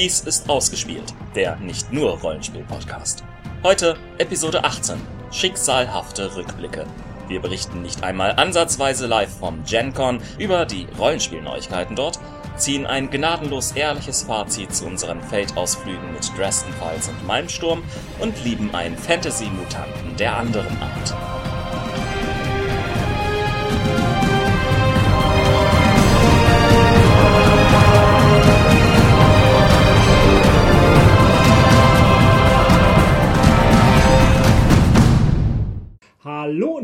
Dies ist Ausgespielt, der nicht nur Rollenspiel-Podcast. Heute Episode 18, Schicksalhafte Rückblicke. Wir berichten nicht einmal ansatzweise live vom GenCon über die Rollenspielneuigkeiten dort, ziehen ein gnadenlos ehrliches Fazit zu unseren Feldausflügen mit Dresden Files und Malmsturm und lieben einen Fantasy-Mutanten der anderen Art.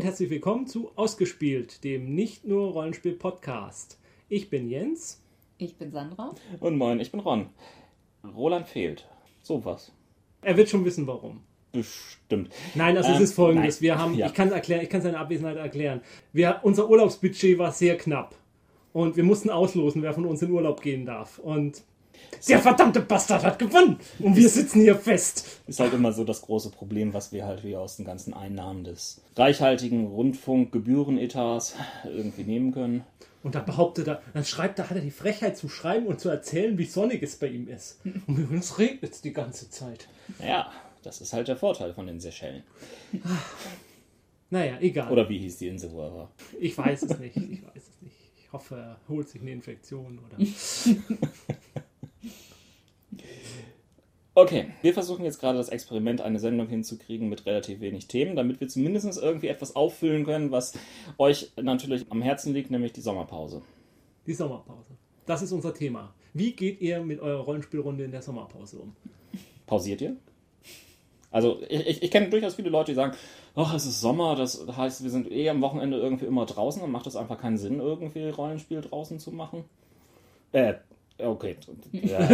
Herzlich willkommen zu Ausgespielt, dem nicht nur Rollenspiel-Podcast. Ich bin Jens. Ich bin Sandra. Und moin, ich bin Ron. Roland fehlt. Sowas. Er wird schon wissen, warum. Bestimmt. Nein, also Ähm, es ist folgendes. nein. Wir haben, Ja. ich kann erklären, ich kann seine Abwesenheit erklären. Wir, unser Urlaubsbudget war sehr knapp. Und wir mussten auslosen, wer von uns in Urlaub gehen darf. Und der verdammte Bastard hat gewonnen. Und wir sitzen hier fest. Ist halt immer so das große Problem, was wir halt wieder aus den ganzen Einnahmen des reichhaltigen Rundfunkgebührenetats irgendwie nehmen können. Und dann behauptet er, dann schreibt er, hat er die Frechheit zu schreiben und zu erzählen, wie sonnig es bei ihm ist. Und übrigens regnet es die ganze Zeit. Naja, das ist halt der Vorteil von den Seychellen. Naja, egal. Oder wie hieß die Insel, wo er war? Ich weiß es nicht. Ich weiß es nicht. Ich hoffe, er holt sich eine Infektion oder. Okay, wir versuchen jetzt gerade das Experiment, eine Sendung hinzukriegen mit relativ wenig Themen, damit wir zumindest irgendwie etwas auffüllen können, was euch natürlich am Herzen liegt, nämlich die Sommerpause. Die Sommerpause. Das ist unser Thema. Wie geht ihr mit eurer Rollenspielrunde in der Sommerpause um? Pausiert ihr? Also ich, ich, ich kenne durchaus viele Leute, die sagen, ach, es ist Sommer, das heißt, wir sind eh am Wochenende irgendwie immer draußen, dann macht es einfach keinen Sinn, irgendwie Rollenspiel draußen zu machen. Äh, okay. Ja.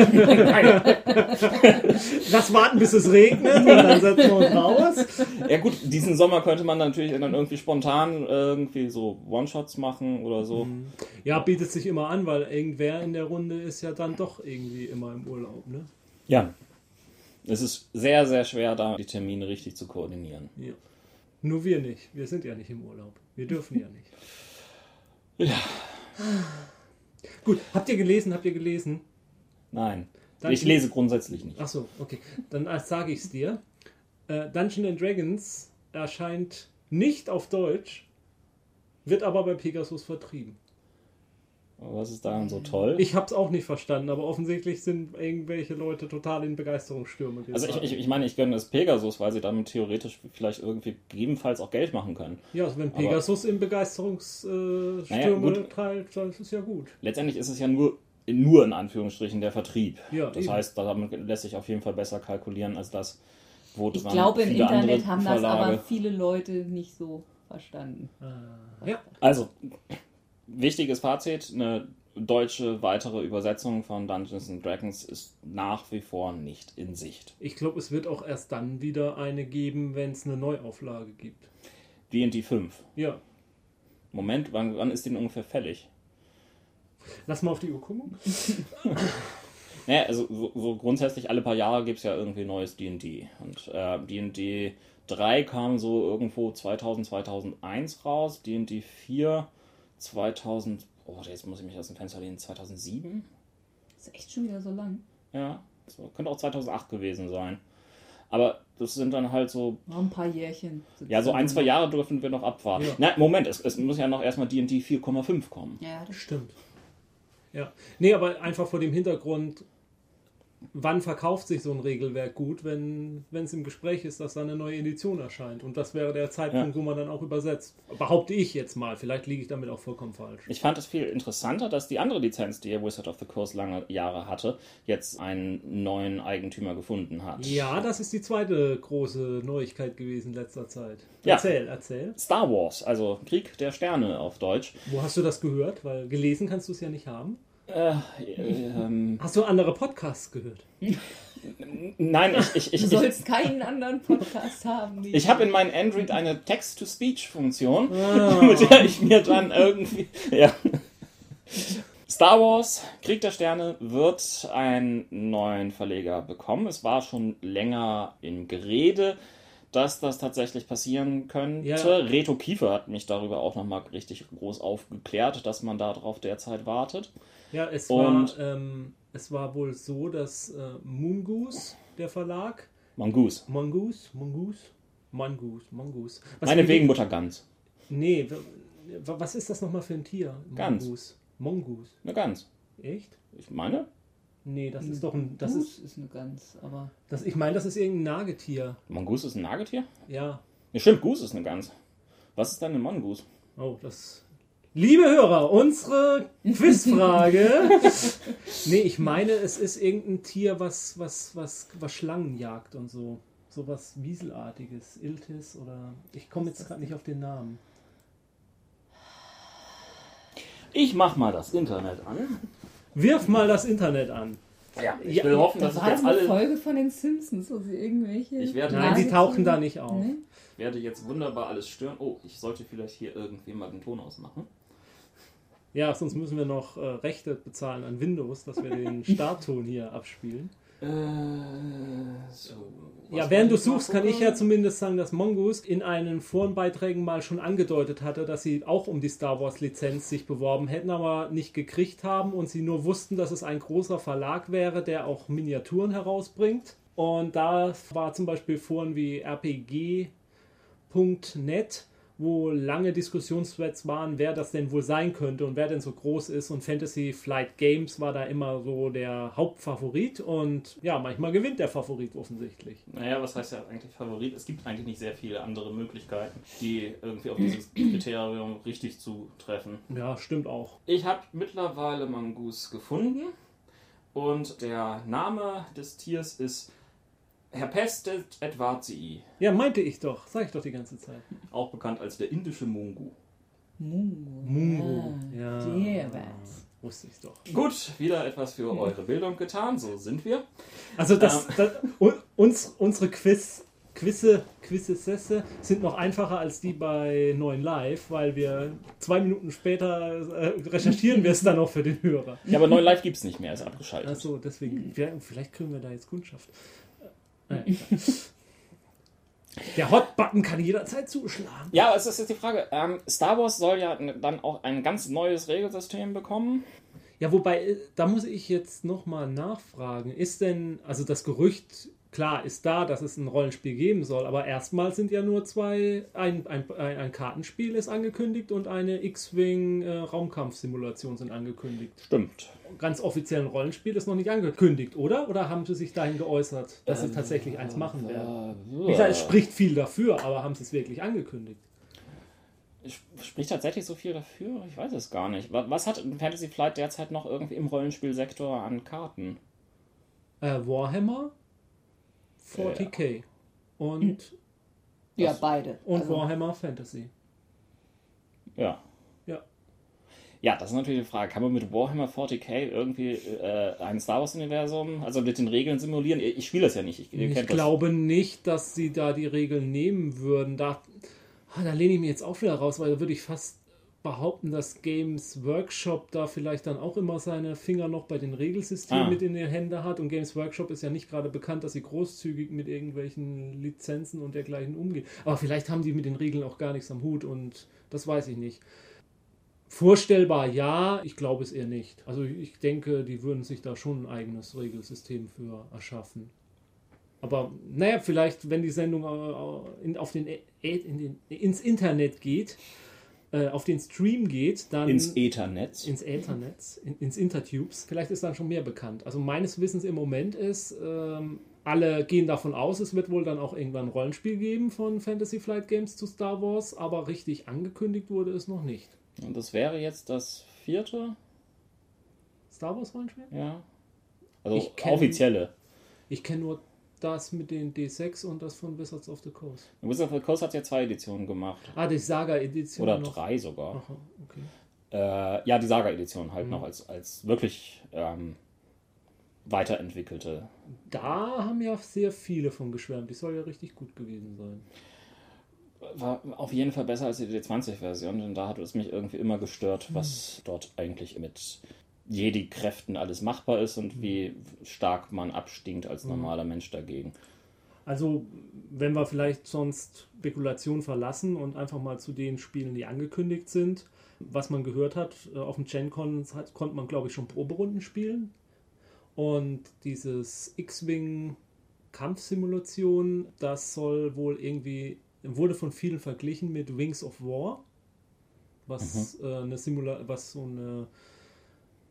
Lass warten, bis es regnet und dann setzen wir uns raus. ja gut, diesen Sommer könnte man natürlich dann irgendwie spontan irgendwie so One-Shots machen oder so. Ja, bietet sich immer an, weil irgendwer in der Runde ist ja dann doch irgendwie immer im Urlaub, ne? Ja. Es ist sehr, sehr schwer, da die Termine richtig zu koordinieren. Ja. Nur wir nicht. Wir sind ja nicht im Urlaub. Wir dürfen ja nicht. Ja. Gut, habt ihr gelesen? Habt ihr gelesen? Nein. Dann- ich lese grundsätzlich nicht. Ach so, okay. Dann sage ich es dir. Äh, Dungeons and Dragons erscheint nicht auf Deutsch, wird aber bei Pegasus vertrieben. Was ist daran so toll? Ich habe es auch nicht verstanden, aber offensichtlich sind irgendwelche Leute total in Begeisterungsstürme Also ich, ich, ich meine, ich gönne es Pegasus, weil sie damit theoretisch vielleicht irgendwie gegebenenfalls auch Geld machen können. ja, also wenn aber- Pegasus in Begeisterungsstürme Naja, teilt, dann ist es ja gut. Letztendlich ist es ja nur, nur in Anführungsstrichen der Vertrieb. Ja, das eben. heißt, damit lässt sich auf jeden Fall besser kalkulieren als das, wo Ich glaube, im viele Internet andere haben das Verlage- aber viele Leute nicht so verstanden. Ja, Also, wichtiges Fazit, eine deutsche weitere Übersetzung von Dungeons and Dragons ist nach wie vor nicht in Sicht. ich glaube, es wird auch erst dann wieder eine geben, wenn es eine Neuauflage gibt. D&D 5. Ja, Moment, wann, wann ist die denn ungefähr fällig? lass mal auf die Uhr gucken. Naja, also so, so grundsätzlich alle paar Jahre gibt es ja irgendwie neues D&D. Und äh, D&D 3 kam so irgendwo 2000, 2001 raus. D&D 4 2000, oh, jetzt muss ich mich aus dem Fenster lehnen, 2007? Das ist echt schon wieder so lang. Ja, so, könnte auch 2008 gewesen sein. Aber das sind dann halt so, Noch ein paar Jährchen. ja, so ein, zwei Jahre dürfen wir noch abwarten. Ja. Na, Moment, es, es muss ja noch erstmal D&D 4,5 kommen. Ja, das Stimmt. Ja. Nee, aber einfach vor dem Hintergrund, wann verkauft sich so ein Regelwerk gut, wenn es im Gespräch ist, dass da eine neue Edition erscheint. Und das wäre der Zeitpunkt, Ja. wo man dann auch übersetzt. Behaupte ich jetzt mal. Vielleicht liege ich damit auch vollkommen falsch. Ich fand es viel interessanter, dass die andere Lizenz, die Wizard of the Coast lange Jahre hatte, jetzt einen neuen Eigentümer gefunden hat. Ja, das ist die zweite große Neuigkeit gewesen in letzter Zeit. Ja. Erzähl, erzähl. Star Wars, also Krieg der Sterne auf Deutsch. Wo hast du das gehört? Weil gelesen kannst du es ja nicht haben. Äh, ähm, Hast du andere Podcasts gehört? nein, ich, ich, Du ich, ich, sollst keinen anderen Podcast haben. ich habe in meinem Android eine Text-to-Speech-Funktion, mit der ich mir dann irgendwie. Ja. Star Wars, Krieg der Sterne, wird einen neuen Verleger bekommen. Es war schon länger im Gerede, dass das tatsächlich passieren könnte. Ja. Reto Kiefer hat mich darüber auch nochmal richtig groß aufgeklärt, dass man darauf derzeit wartet. Ja, es Und- war ähm, es war wohl so, dass äh, Mongoose, der Verlag, Mongoose. Mongoose, Mongoose, Mongoose, Mongoose. Was Meinetwegen Muttergans. Nee, was ist das nochmal für ein Tier? Gans. Mongoose. Mongoose. Eine Gans. Echt? Ich meine, Nee, das ist doch ein. Das ist, ist eine Gans, aber das, ich meine, das ist irgendein Nagetier. Mongoose ist ein Nagetier? Ja. Ja, stimmt, Goose ist eine Gans. Was ist denn eine Mongoose? Oh, das. Liebe Hörer, unsere Quizfrage. nee, ich meine, es ist irgendein Tier, was, was, was, was Schlangen jagt und so. So was Wieselartiges. Iltis oder. Ich komme jetzt gerade nicht auf den Namen. Ich mach mal das Internet an. Wirf mal das Internet an. Ja, ich Ja, will hoffen, dass das es war jetzt so eine alle. Folge von den Simpsons, wo sie irgendwelche. Ich werde- Nein, die tauchen da nicht auf. Nee? werde jetzt wunderbar alles stören. Oh, ich sollte vielleicht hier irgendwie mal den Ton ausmachen. Ja, sonst müssen wir noch äh, Rechte bezahlen an Windows, dass wir den Startton hier abspielen. Äh, so. Ja, während du suchst, kann ich ja zumindest sagen, dass Mongoose in einen Forenbeiträgen mal schon angedeutet hatte, dass sie auch um die Star Wars Lizenz sich beworben hätten, aber nicht gekriegt haben und sie nur wussten, dass es ein großer Verlag wäre, der auch Miniaturen herausbringt. Und da war zum Beispiel Foren wie rpg.net, wo lange Diskussionsthreads waren, wer das denn wohl sein könnte und wer denn so groß ist. Und Fantasy Flight Games war da immer so der Hauptfavorit. Und ja, manchmal gewinnt der Favorit offensichtlich. Naja, was heißt ja eigentlich Favorit? Es gibt eigentlich nicht sehr viele andere Möglichkeiten, die irgendwie auf dieses Kriterium richtig zu treffen. Ja, stimmt auch. Ich habe mittlerweile Mongoose gefunden und der Name des Tiers ist Herpestet edwardii, Ja, meinte ich doch. Sag ich doch die ganze Zeit. auch bekannt als der indische Mungu. Mungo. Mungo. Ja. Der war's. Wusste ich doch. Gut, wieder etwas für eure Bildung getan, so sind wir. Also das, das un- uns, unsere Quiz, Quizze, Quizesse sind noch einfacher als die bei 9 Live, weil wir zwei Minuten später äh, recherchieren wir es dann noch für den Hörer. Ja, aber 9 Live gibt es nicht mehr, ist abgeschaltet. Achso, deswegen, ja, vielleicht kriegen wir da jetzt Kundschaft. Der Hot-Button kann jederzeit zuschlagen. Ja, aber es ist jetzt die Frage, ähm, Star Wars soll ja dann auch ein ganz neues Regelsystem bekommen. Ja, wobei, äh, da muss ich jetzt nochmal nachfragen. Ist denn, also das Gerücht, klar, ist da, dass es ein Rollenspiel geben soll, aber erstmal sind ja nur zwei, ein, ein, ein, Kartenspiel ist angekündigt und eine X-Wing äh, Raumkampfsimulation sind angekündigt. Stimmt. Ganz offiziell ein Rollenspiel ist noch nicht angekündigt, oder? Oder haben sie sich dahin geäußert, dass sie tatsächlich eins machen werden? Wie gesagt, es spricht viel dafür, aber haben sie es wirklich angekündigt? Spricht tatsächlich so viel dafür? Ich weiß es gar nicht. Wa- Was hat Fantasy Flight derzeit noch irgendwie im Rollenspielsektor an Karten? Äh, Warhammer 40k und, Ja, Was? beide. und Also, Warhammer Fantasy. Ja. Ja. Ja, das ist natürlich die Frage. Kann man mit Warhammer 40k irgendwie äh, ein Star Wars-Universum, also mit den Regeln simulieren? Ich, ich spiele das ja nicht. Ich, Ich glaube nicht, dass sie da die Regeln nehmen würden. Da, ah, da lehne ich mich jetzt auch wieder raus, weil da würde ich fast behaupten, dass Games Workshop da vielleicht dann auch immer seine Finger noch bei den Regelsystemen Ah. mit in den Händen hat. Und Games Workshop ist ja nicht gerade bekannt, dass sie großzügig mit irgendwelchen Lizenzen und dergleichen umgehen. Aber vielleicht haben die mit den Regeln auch gar nichts am Hut und das weiß ich nicht. Vorstellbar ja, ich glaube es eher nicht. Also ich denke, die würden sich da schon ein eigenes Regelsystem für erschaffen. Aber naja, vielleicht, wenn die Sendung äh, in, auf den, Ä- in den, ins Internet geht, äh, auf den Stream geht, dann Ins Ethernet. ins Äthernetz, in, ins Intertubes, vielleicht ist dann schon mehr bekannt. Also meines Wissens im Moment ist, ähm, alle gehen davon aus, es wird wohl dann auch irgendwann ein Rollenspiel geben von Fantasy Flight Games zu Star Wars, aber richtig angekündigt wurde es noch nicht. Und das wäre jetzt das vierte? Star Wars Rollenspiel? Ja. Also Ich kenn- offizielle. Ich kenne nur das mit den D6 und das von Wizards of the Coast. Wizard of the Coast hat ja zwei Editionen gemacht. Ah, die Saga-Edition. Oder noch. drei sogar. Aha, okay. Äh, ja, die Saga-Edition halt Mhm. noch als, als wirklich ähm, weiterentwickelte. Da haben ja sehr viele von geschwärmt. Die soll ja richtig gut gewesen sein. War auf jeden Fall besser als die D20-Version, denn da hat es mich irgendwie immer gestört, was dort eigentlich mit Jedi-Kräften alles machbar ist und wie stark man abstinkt als normaler Mensch dagegen. Also, wenn wir vielleicht sonst Spekulation verlassen und einfach mal zu den Spielen, die angekündigt sind, was man gehört hat, äh, auf dem GenCon konnte man, glaube ich, schon Proberunden spielen. Und dieses X-Wing Kampfsimulation, das soll wohl irgendwie, wurde von vielen verglichen mit Wings of War, was, äh, eine Simula was so eine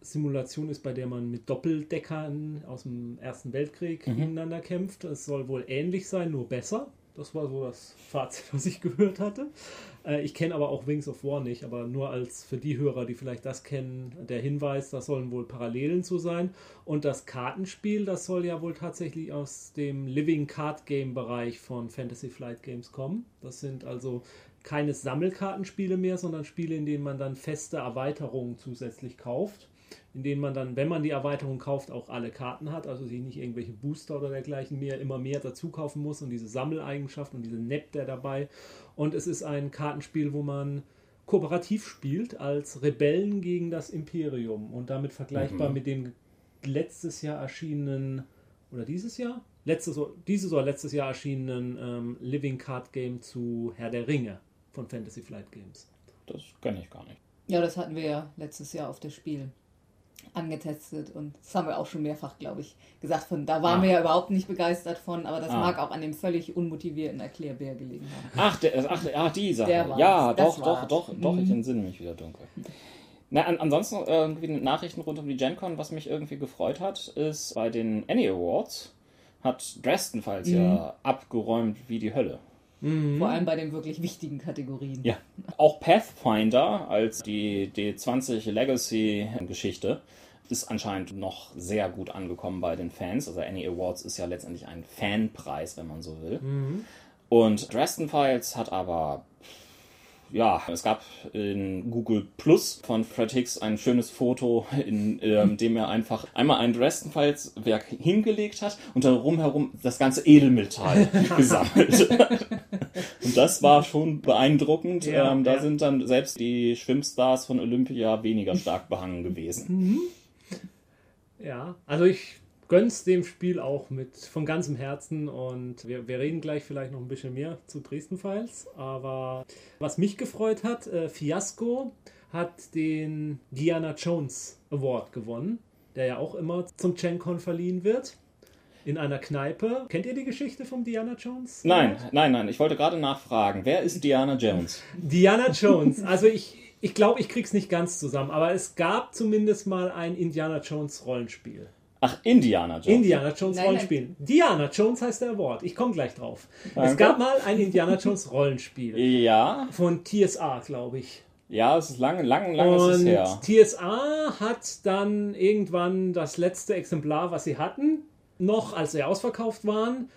Simulation ist, bei der man mit Doppeldeckern aus dem Ersten Weltkrieg gegeneinander kämpft. Es soll wohl ähnlich sein, nur besser. Das war so das Fazit, was ich gehört hatte. Äh, ich kenne aber auch Wings of War nicht, aber nur als für die Hörer, die vielleicht das kennen, der Hinweis, da sollen wohl Parallelen zu sein. Und das Kartenspiel, das soll ja wohl tatsächlich aus dem Living Card Game Bereich von Fantasy Flight Games kommen. Das sind also keine Sammelkartenspiele mehr, sondern Spiele, in denen man dann feste Erweiterungen zusätzlich kauft in denen man dann, wenn man die Erweiterung kauft, auch alle Karten hat, also sich nicht irgendwelche Booster oder dergleichen mehr immer mehr dazu kaufen muss und diese Sammeleigenschaft und diese Net der dabei. Und es ist ein Kartenspiel, wo man kooperativ spielt als Rebellen gegen das Imperium und damit vergleichbar mit dem letztes Jahr erschienenen oder dieses Jahr? Letztes, dieses oder letztes Jahr erschienenen ähm, Living Card Game zu Herr der Ringe von Fantasy Flight Games. Das kenne ich gar nicht. Ja, das hatten wir ja letztes Jahr auf das Spiel angetestet und das haben wir auch schon mehrfach, glaube ich, gesagt. Von da waren Ah. wir ja überhaupt nicht begeistert von, aber das Ah. mag auch an dem völlig unmotivierten Erklärbär gelegen haben. Ach, der, ach, ach die Sache. Ja, Das doch, war's. doch, doch, doch, ich Mhm. entsinne mich wieder dunkel. Na, an, ansonsten irgendwie Nachrichten rund um die GenCon, was mich irgendwie gefreut hat, ist bei den Annie Awards hat Dresden Files Mhm. ja abgeräumt wie die Hölle. Vor allem bei den wirklich wichtigen Kategorien. Ja. Auch Pathfinder als die D20 Legacy Geschichte ist anscheinend noch sehr gut angekommen bei den Fans. Also Annie Awards ist ja letztendlich ein Fanpreis, wenn man so will. Und Dresden Files hat aber ja, es gab in Google Plus von Fred Hicks ein schönes Foto, in ähm, dem er einfach einmal ein Dresden Files Werk hingelegt hat und darum herum das ganze Edelmetall gesammelt hat. Und das war schon beeindruckend. Ja, ähm, da ja. sind dann selbst die Schwimmstars von Olympia weniger stark behangen gewesen. Ja, also ich gönn's dem Spiel auch mit von ganzem Herzen und wir, wir reden gleich vielleicht noch ein bisschen mehr zu Dresden Files, aber was mich gefreut hat, äh, Fiasco hat den Diana Jones Award gewonnen, der ja auch immer zum GenCon verliehen wird. In einer Kneipe. Kennt ihr die Geschichte vom Diana Jones? Nein, nein, nein. Ich wollte gerade nachfragen. Wer ist Diana Jones? Diana Jones. Also ich, ich glaube, ich krieg's nicht ganz zusammen, aber es gab zumindest mal ein Indiana Jones Rollenspiel. Ach, Indiana Jones. Indiana Jones Nein, Rollenspiel. Diana Jones heißt der Award. Ich komme gleich drauf. Es Danke. gab mal ein Indiana Jones Rollenspiel Ja, von TSA, glaube ich. ja, es ist lange, lang, lang ist es Und her. TSA hat dann irgendwann das letzte Exemplar, was sie hatten, noch als sie ausverkauft waren.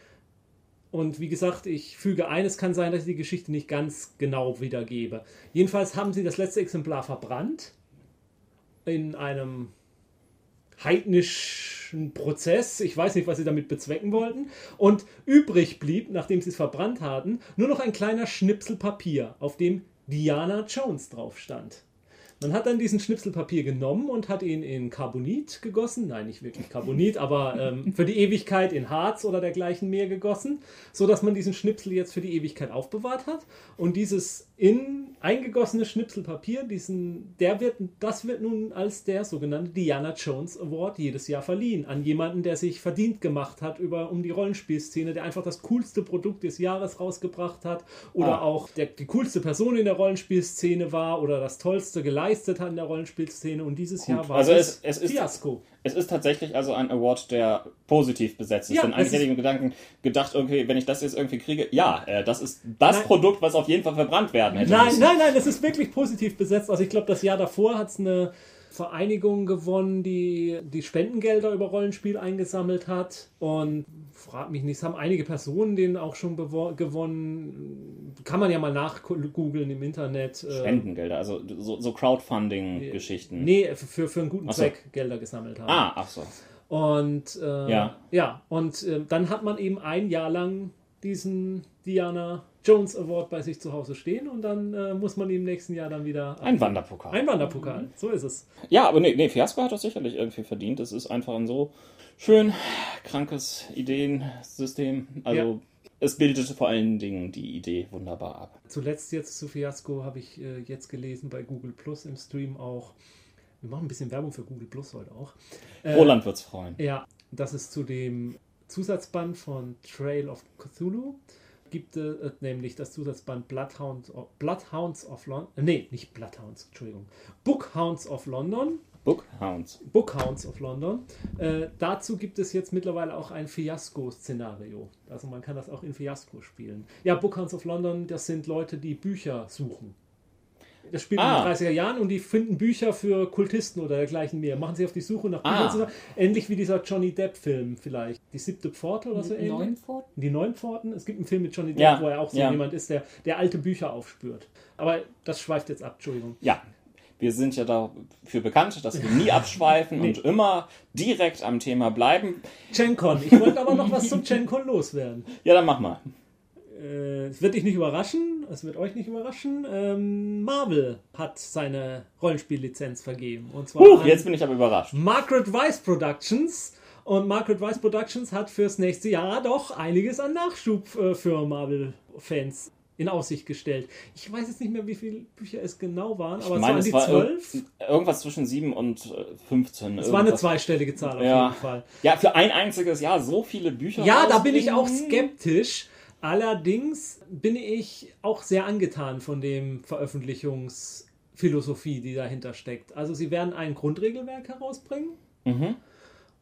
Und wie gesagt, ich füge ein, es kann sein, dass ich die Geschichte nicht ganz genau wiedergebe. Jedenfalls haben sie das letzte Exemplar verbrannt in einem heidnischen Prozess. Ich weiß nicht, was sie damit bezwecken wollten. Und übrig blieb, nachdem sie es verbrannt hatten, nur noch ein kleiner Schnipsel Papier, auf dem Diana Jones drauf stand. Man hat dann diesen Schnipsel Papier genommen und hat ihn in Carbonit gegossen. Nein, nicht wirklich Carbonit, aber ähm, für die Ewigkeit in Harz oder dergleichen mehr gegossen, so dass man diesen Schnipsel jetzt für die Ewigkeit aufbewahrt hat. Und dieses in eingegossene Schnipselpapier, diesen, der wird, das wird nun als der sogenannte Diana Jones Award jedes Jahr verliehen an jemanden, der sich verdient gemacht hat über um die Rollenspielszene, der einfach das coolste Produkt des Jahres rausgebracht hat oder Ah. auch der, die coolste Person in der Rollenspielszene war oder das tollste geleistet hat in der Rollenspielszene. Und dieses Jahr war Also es, es- es ist- Fiasco. Es ist tatsächlich also ein Award, der positiv besetzt ist. Ja, Denn es eigentlich hätte ich mir Gedanken gedacht, okay, wenn ich das jetzt irgendwie kriege, ja, äh, das ist das Nein. Produkt, was auf jeden Fall verbrannt werden hätte Nein, müssen. nein, nein, das ist wirklich positiv besetzt. Also ich glaube, das Jahr davor hat es eine Vereinigung gewonnen, die die Spendengelder über Rollenspiel eingesammelt hat. Und frag mich nicht, es haben einige Personen den auch schon gewonnen. Kann man ja mal nachgoogeln im Internet. äh, Spendengelder, also so, so Crowdfunding-Geschichten. Nee, für, für einen guten so. Zweck Gelder gesammelt haben. Ah, ach so. Und äh, Ja. ja, und äh, dann hat man eben ein Jahr lang diesen Diana Jones Award bei sich zu Hause stehen und dann äh, muss man ihn im nächsten Jahr dann wieder Ein Wanderpokal. ein Wanderpokal. So ist es. Ja, aber nee, nee, Fiasco hat das sicherlich irgendwie verdient. Es ist einfach ein so schön krankes Ideensystem. Also Ja. es bildete vor allen Dingen die Idee wunderbar ab. Zuletzt jetzt zu Fiasco habe ich äh, jetzt gelesen bei Google Plus im Stream auch. wir machen ein bisschen Werbung für Google Plus heute auch. Roland wird's freuen. Ja, das ist zu dem Zusatzband von Trail of Cthulhu. Gibt es äh, nämlich das Zusatzband Bloodhounds of, Bloodhounds of London. Nee, nicht Bloodhounds, Entschuldigung. Bookhounds of London. Bookhounds. Bookhounds of London. Äh, dazu gibt es jetzt mittlerweile auch ein Fiasko-Szenario. Also man kann das auch in Fiasko spielen. Ja, Bookhounds of London, das sind Leute, die Bücher suchen. Das spielt Ah. in den 30er Jahren und die finden Bücher für Kultisten oder dergleichen mehr. Machen sie auf die Suche nach Büchern. Ah. Ähnlich wie dieser Johnny Depp-Film vielleicht. Die siebte Pforte oder so ähnlich. Neun Pforten? Die neun Pforten. Es gibt einen Film mit Johnny Depp, Ja, wo er auch so ja. jemand ist, der, der alte Bücher aufspürt. Aber das schweift jetzt ab, Entschuldigung. Ja, wir sind ja dafür bekannt, dass wir nie abschweifen und immer direkt am Thema bleiben. GenCon. Ich wollte aber noch was zum GenCon loswerden. Ja, dann mach mal. Äh, Es wird dich nicht überraschen, es wird euch nicht überraschen. Ähm, Marvel hat seine Rollenspiellizenz vergeben. Und zwar Huch, jetzt bin ich aber überrascht. Margaret Weiss Productions. Und Margaret Weiss Productions hat fürs nächste Jahr doch einiges an Nachschub äh, für Marvel-Fans in Aussicht gestellt. Ich weiß jetzt nicht mehr, wie viele Bücher es genau waren, aber Ich meine, es waren die zwölf. ir- irgendwas zwischen 7 und äh, 15. Es war eine zweistellige Zahl auf Ja. jeden Fall. Ja, für ein einziges Jahr so viele Bücher. Ja, da bin ich auch skeptisch. Allerdings bin ich auch sehr angetan von dem Veröffentlichungsphilosophie, die dahinter steckt. Also sie werden ein Grundregelwerk herausbringen. Mhm.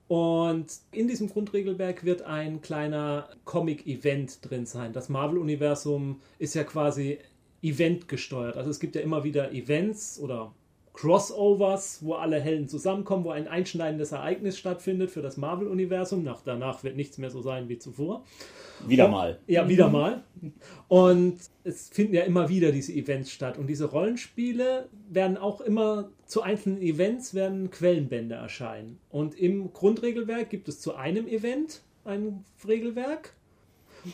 Und in diesem Grundregelwerk wird ein kleiner Comic-Event drin sein. Das Marvel-Universum ist ja quasi Event gesteuert. Also es gibt ja immer wieder Events oder Crossovers, wo alle Helden zusammenkommen, wo ein einschneidendes Ereignis stattfindet für das Marvel-Universum. Nach, danach wird nichts mehr so sein wie zuvor. Wieder mal. Ja, wieder mal. Und es finden ja immer wieder diese Events statt. Und diese Rollenspiele werden auch immer zu einzelnen Events werden Quellenbände erscheinen. Und im Grundregelwerk gibt es zu einem Event ein Regelwerk.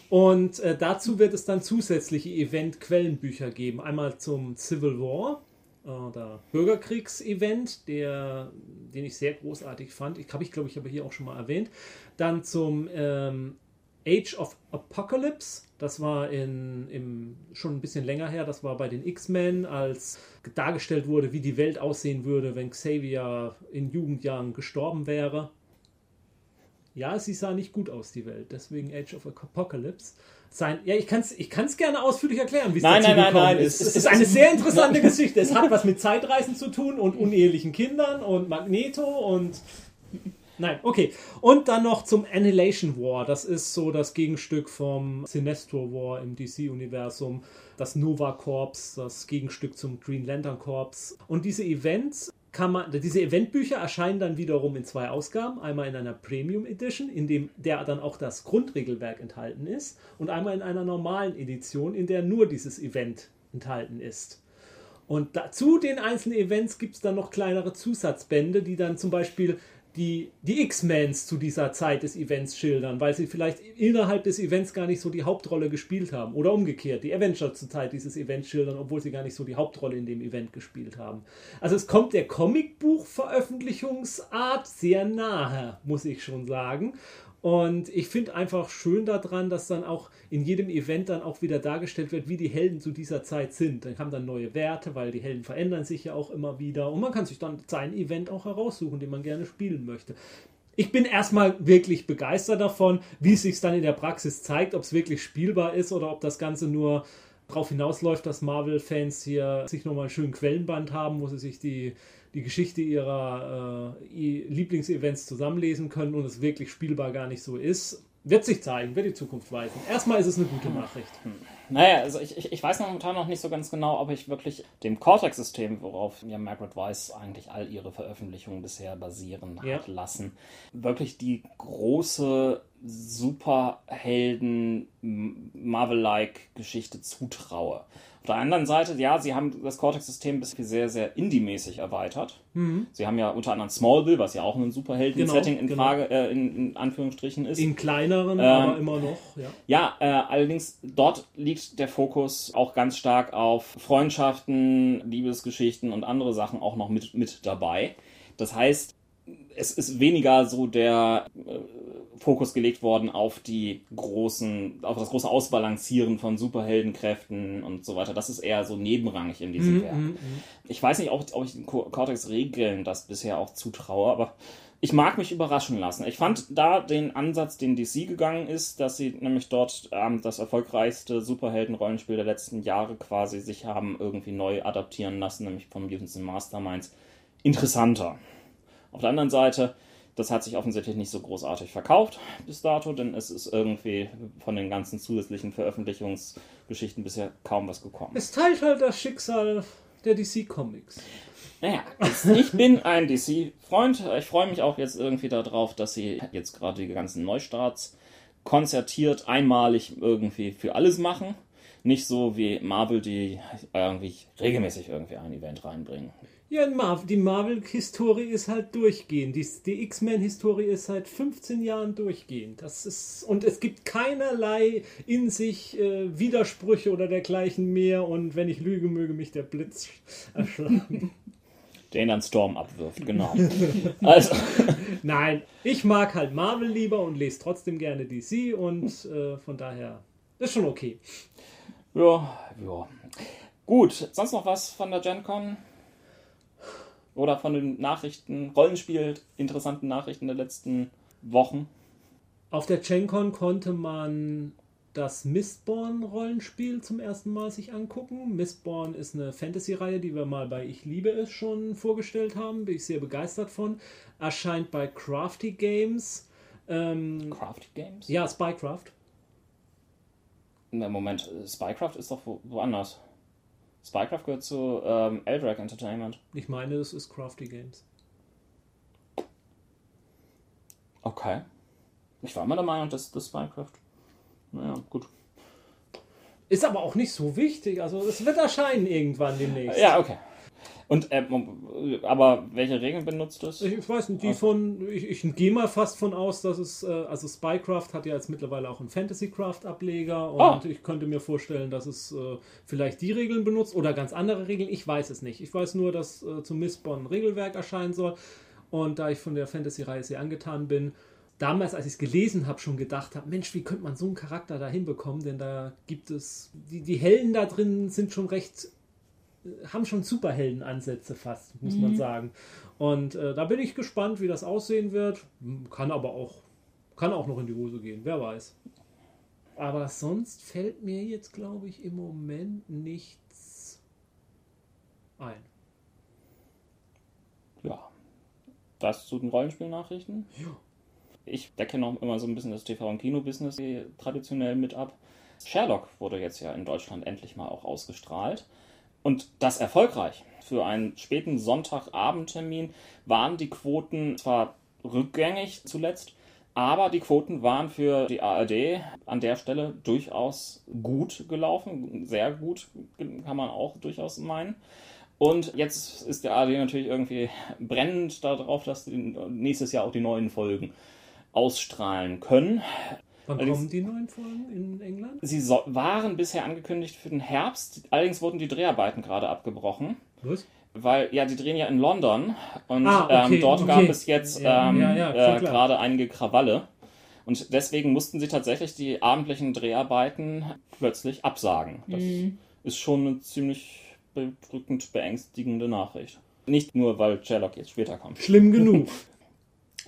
Und äh, dazu wird es dann zusätzliche Event-Quellenbücher geben. Einmal zum Civil War, äh, der Bürgerkriegs-Event, der, den ich sehr großartig fand. Ich habe ich, glaube ich, aber hier auch schon mal erwähnt. Dann zum ähm, Age of Apocalypse. Das war in, im, schon ein bisschen länger her. Das war bei den X-Men, als dargestellt wurde, wie die Welt aussehen würde, wenn Xavier in Jugendjahren gestorben wäre. Ja, sie sah nicht gut aus, die Welt. Deswegen Age of Apocalypse. Sein, ja, ich kann es ich kann's gerne ausführlich erklären, wie es Nein, dazu nein, nein, gekommen nein, ist. es- Es, es- ist eine sehr interessante Geschichte. Es hat was mit Zeitreisen zu tun und unehelichen Kindern und Magneto und Nein, okay. Und dann noch zum Annihilation War. Das ist so das Gegenstück vom Sinestro War im DC-Universum. Das Nova Corps, das Gegenstück zum Green Lantern Corps. Und diese Events kann man, diese Eventbücher erscheinen dann wiederum in zwei Ausgaben. Einmal in einer Premium Edition, in dem der dann auch das Grundregelwerk enthalten ist. Und einmal in einer normalen Edition, in der nur dieses Event enthalten ist. Und dazu den einzelnen Events gibt es dann noch kleinere Zusatzbände, die dann zum Beispiel die, die X-Mens zu dieser Zeit des Events schildern, weil sie vielleicht innerhalb des Events gar nicht so die Hauptrolle gespielt haben. Oder umgekehrt, die Avengers zur Zeit dieses Events schildern, obwohl sie gar nicht so die Hauptrolle in dem Event gespielt haben. Also es kommt der Comicbuch-Veröffentlichungsart sehr nahe, muss ich schon sagen. Und ich finde einfach schön daran, dass dann auch in jedem Event dann auch wieder dargestellt wird, wie die Helden zu dieser Zeit sind. Dann haben dann neue Werte, weil die Helden verändern sich ja auch immer wieder. Und man kann sich dann sein Event auch heraussuchen, den man gerne spielen möchte. Ich bin erstmal wirklich begeistert davon, wie es sich dann in der Praxis zeigt, ob es wirklich spielbar ist oder ob das Ganze nur darauf hinausläuft, dass Marvel-Fans hier sich nochmal einen schönen Quellenband haben, wo sie sich die, die Geschichte ihrer äh, Lieblingsevents zusammenlesen können und es wirklich spielbar gar nicht so ist. Wird sich zeigen, wird die Zukunft weisen. Erstmal ist es eine gute Nachricht. Naja, also ich, ich, ich weiß momentan noch nicht so ganz genau, ob ich wirklich dem Cortex-System, worauf ja Margaret Weiss eigentlich all ihre Veröffentlichungen bisher basieren Ja. hat lassen, wirklich die große Superhelden Marvel-like Geschichte zutraue. Auf der anderen Seite, ja, sie haben das Cortex-System bisher sehr, sehr Indie-mäßig erweitert. Sie haben ja unter anderem Smallville, was ja auch ein Superhelden-Setting in, genau. Frage, äh, in, in Anführungsstrichen ist. In kleineren, Ähm, aber immer noch. Ja. Ja, äh, allerdings dort liegt der Fokus auch ganz stark auf Freundschaften, Liebesgeschichten und andere Sachen auch noch mit, mit dabei. Das heißt, es ist weniger so der äh, Fokus gelegt worden auf die großen, auf das große Ausbalancieren von Superheldenkräften und so weiter. Das ist eher so nebenrangig in diesem Mhm, Werk. mhm, Ich weiß nicht, ob, ob ich Cortex-Regeln das bisher auch zutraue, aber ich mag mich überraschen lassen. Ich fand da den Ansatz, den DC gegangen ist, dass sie nämlich dort ähm, das erfolgreichste Superhelden-Rollenspiel der letzten Jahre quasi sich haben irgendwie neu adaptieren lassen, nämlich von Mutants and Masterminds, interessanter. Auf der anderen Seite, das hat sich offensichtlich nicht so großartig verkauft bis dato, denn es ist irgendwie von den ganzen zusätzlichen Veröffentlichungsgeschichten bisher kaum was gekommen. Es teilt halt das Schicksal der DC Comics. Naja, ich bin ein DC-Freund. Ich freue mich auch jetzt irgendwie darauf, dass sie jetzt gerade die ganzen Neustarts konzertiert einmalig irgendwie für alles machen. Nicht so wie Marvel, die irgendwie regelmäßig irgendwie ein Event reinbringen. Ja, die Marvel-Historie ist halt durchgehend. Die, die X-Men-Historie ist seit 15 Jahren durchgehend. Das ist, und es gibt keinerlei in sich äh, Widersprüche oder dergleichen mehr. Und wenn ich lüge, möge mich der Blitz erschlagen. Den dann Storm abwirft, genau. Also, Nein, ich mag halt Marvel lieber und lese trotzdem gerne DC und äh, von daher ist schon okay. ja, ja. Gut, sonst noch was von der Gen Con? Oder von den Nachrichten, Rollenspiel, interessanten Nachrichten der letzten Wochen? Auf der GenCon konnte man das Mistborn-Rollenspiel zum ersten Mal sich angucken. Mistborn ist eine Fantasy-Reihe, die wir mal bei Ich liebe es schon vorgestellt haben. Bin ich sehr begeistert von. Erscheint bei Crafty Games. Ähm, Crafty Games? ja, Spycraft. Na, Moment, Spycraft ist doch wo, woanders. Spycraft gehört zu ähm, Eldrac Entertainment. Ich meine, es ist Crafty Games. Okay. Ich war immer der Meinung, dass das Spycraft. Naja, gut. Ist aber auch nicht so wichtig. Also es wird erscheinen irgendwann demnächst. Ja, okay. Und, äh, aber welche Regeln benutzt es? Ich, weiß nicht, die von, ich, ich gehe mal fast von aus, dass es, äh, also Spycraft hat ja jetzt mittlerweile auch einen Fantasycraft-Ableger und Ah. ich könnte mir vorstellen, dass es äh, vielleicht die Regeln benutzt oder ganz andere Regeln. Ich weiß es nicht. Ich weiß nur, dass äh, zum Mistborn ein Regelwerk erscheinen soll und da ich von der Fantasy-Reihe sehr angetan bin, damals, als ich es gelesen habe, schon gedacht habe, Mensch, wie könnte man so einen Charakter da hinbekommen? Denn da gibt es, die, die Helden da drin sind schon recht haben schon Superheldenansätze fast, muss man sagen. Und äh, da bin ich gespannt, wie das aussehen wird. Kann aber auch, kann auch noch in die Hose gehen, wer weiß. Aber sonst fällt mir jetzt, glaube ich, im Moment nichts ein. Ja. Das zu den Rollenspielnachrichten? Ja. Ich decke noch immer so ein bisschen das TV- und Kino-Business traditionell mit ab. Sherlock wurde jetzt ja in Deutschland endlich mal auch ausgestrahlt. Und das erfolgreich. Für einen späten Sonntagabendtermin waren die Quoten zwar rückgängig zuletzt, aber die Quoten waren für die ARD an der Stelle durchaus gut gelaufen. Sehr gut, kann man auch durchaus meinen. Und jetzt ist der ARD natürlich irgendwie brennend darauf, dass sie nächstes Jahr auch die neuen Folgen ausstrahlen können. Wann Allerdings- kommen die neuen Folgen in England? Sie so waren bisher angekündigt für den Herbst, allerdings wurden die Dreharbeiten gerade abgebrochen. Was? Weil, ja, die drehen ja in London und Ah, okay, ähm, dort okay. gab es jetzt Ja, ähm, ja, ja, äh, gerade einige Krawalle. Und deswegen mussten sie tatsächlich die abendlichen Dreharbeiten plötzlich absagen. Das ist schon eine ziemlich bedrückend beängstigende Nachricht. Nicht nur, weil Sherlock jetzt später kommt. Schlimm genug.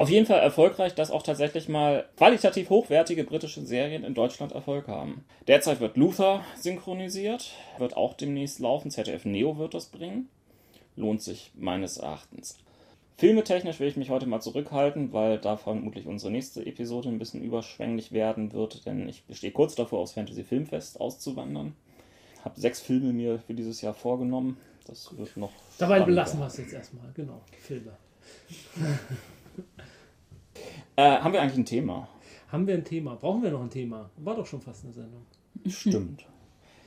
Auf jeden Fall erfolgreich, dass auch tatsächlich mal qualitativ hochwertige britische Serien in Deutschland Erfolg haben. Derzeit wird Luther synchronisiert, wird auch demnächst laufen. ZDF Neo wird das bringen. Lohnt sich meines Erachtens. Filmetechnisch will ich mich heute mal zurückhalten, weil da vermutlich unsere nächste Episode ein bisschen überschwänglich werden wird, denn ich stehe kurz davor, aufs Fantasy Filmfest auszuwandern. Habe sechs Filme mir für dieses Jahr vorgenommen. Das wird noch. Dabei belassen wir es jetzt erstmal. Genau, Filme. Äh, haben wir eigentlich ein Thema? Haben wir ein Thema? Brauchen wir noch ein Thema? War doch schon fast eine Sendung. Stimmt.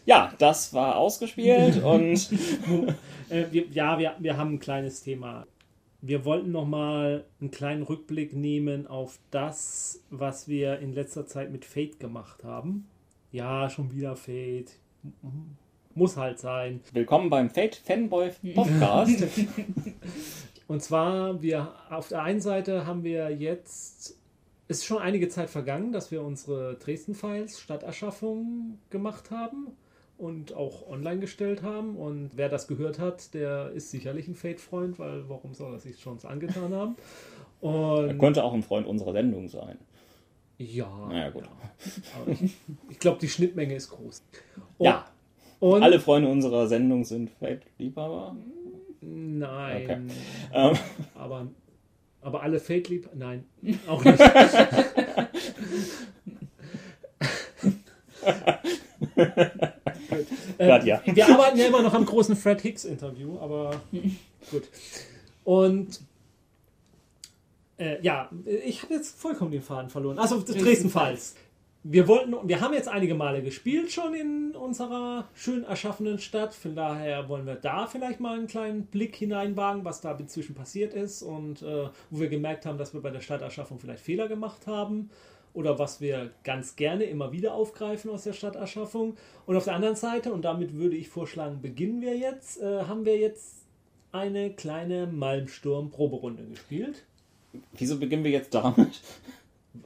Ja, das war ausgespielt und Äh, wir, ja, wir, wir haben ein kleines Thema. Wir wollten noch mal einen kleinen Rückblick nehmen auf das, was wir in letzter Zeit mit Fate gemacht haben. Ja, schon wieder Fate. Muss halt sein. willkommen beim Fate Fanboy Podcast. Und zwar, wir auf der einen Seite haben wir jetzt. Ist schon einige Zeit vergangen, dass wir unsere Dresden-Files Stadterschaffung gemacht haben und auch online gestellt haben. Und wer das gehört hat, der ist sicherlich ein Fate-Freund, weil warum soll er sich schon angetan haben? Und Er könnte auch ein Freund unserer Sendung sein. ja, Naja, gut. ja. Ich, ich glaube, die Schnittmenge ist groß. Und, Ja, und alle Freunde unserer Sendung sind Fate-Liebhaber. Nein. Ähm, Aber, aber alle Fate-Lieb? Nein, auch nicht. Gut. Äh, Nadja. Wir arbeiten ja immer noch am großen Fred Hicks Interview, aber gut. Und äh, ja, ich habe jetzt vollkommen den Faden verloren. Also Dresden-Files. Wir wollten, wir haben jetzt einige Male gespielt schon in unserer schön erschaffenen Stadt. Von daher wollen wir da vielleicht mal einen kleinen Blick hineinwagen, was da inzwischen passiert ist und äh, wo wir gemerkt haben, dass wir bei der Stadterschaffung vielleicht Fehler gemacht haben oder was wir ganz gerne immer wieder aufgreifen aus der Stadterschaffung. Und auf der anderen Seite, und damit würde ich vorschlagen, beginnen wir jetzt, äh, haben wir jetzt eine kleine Malmsturm-Proberunde gespielt. wieso beginnen wir jetzt damit?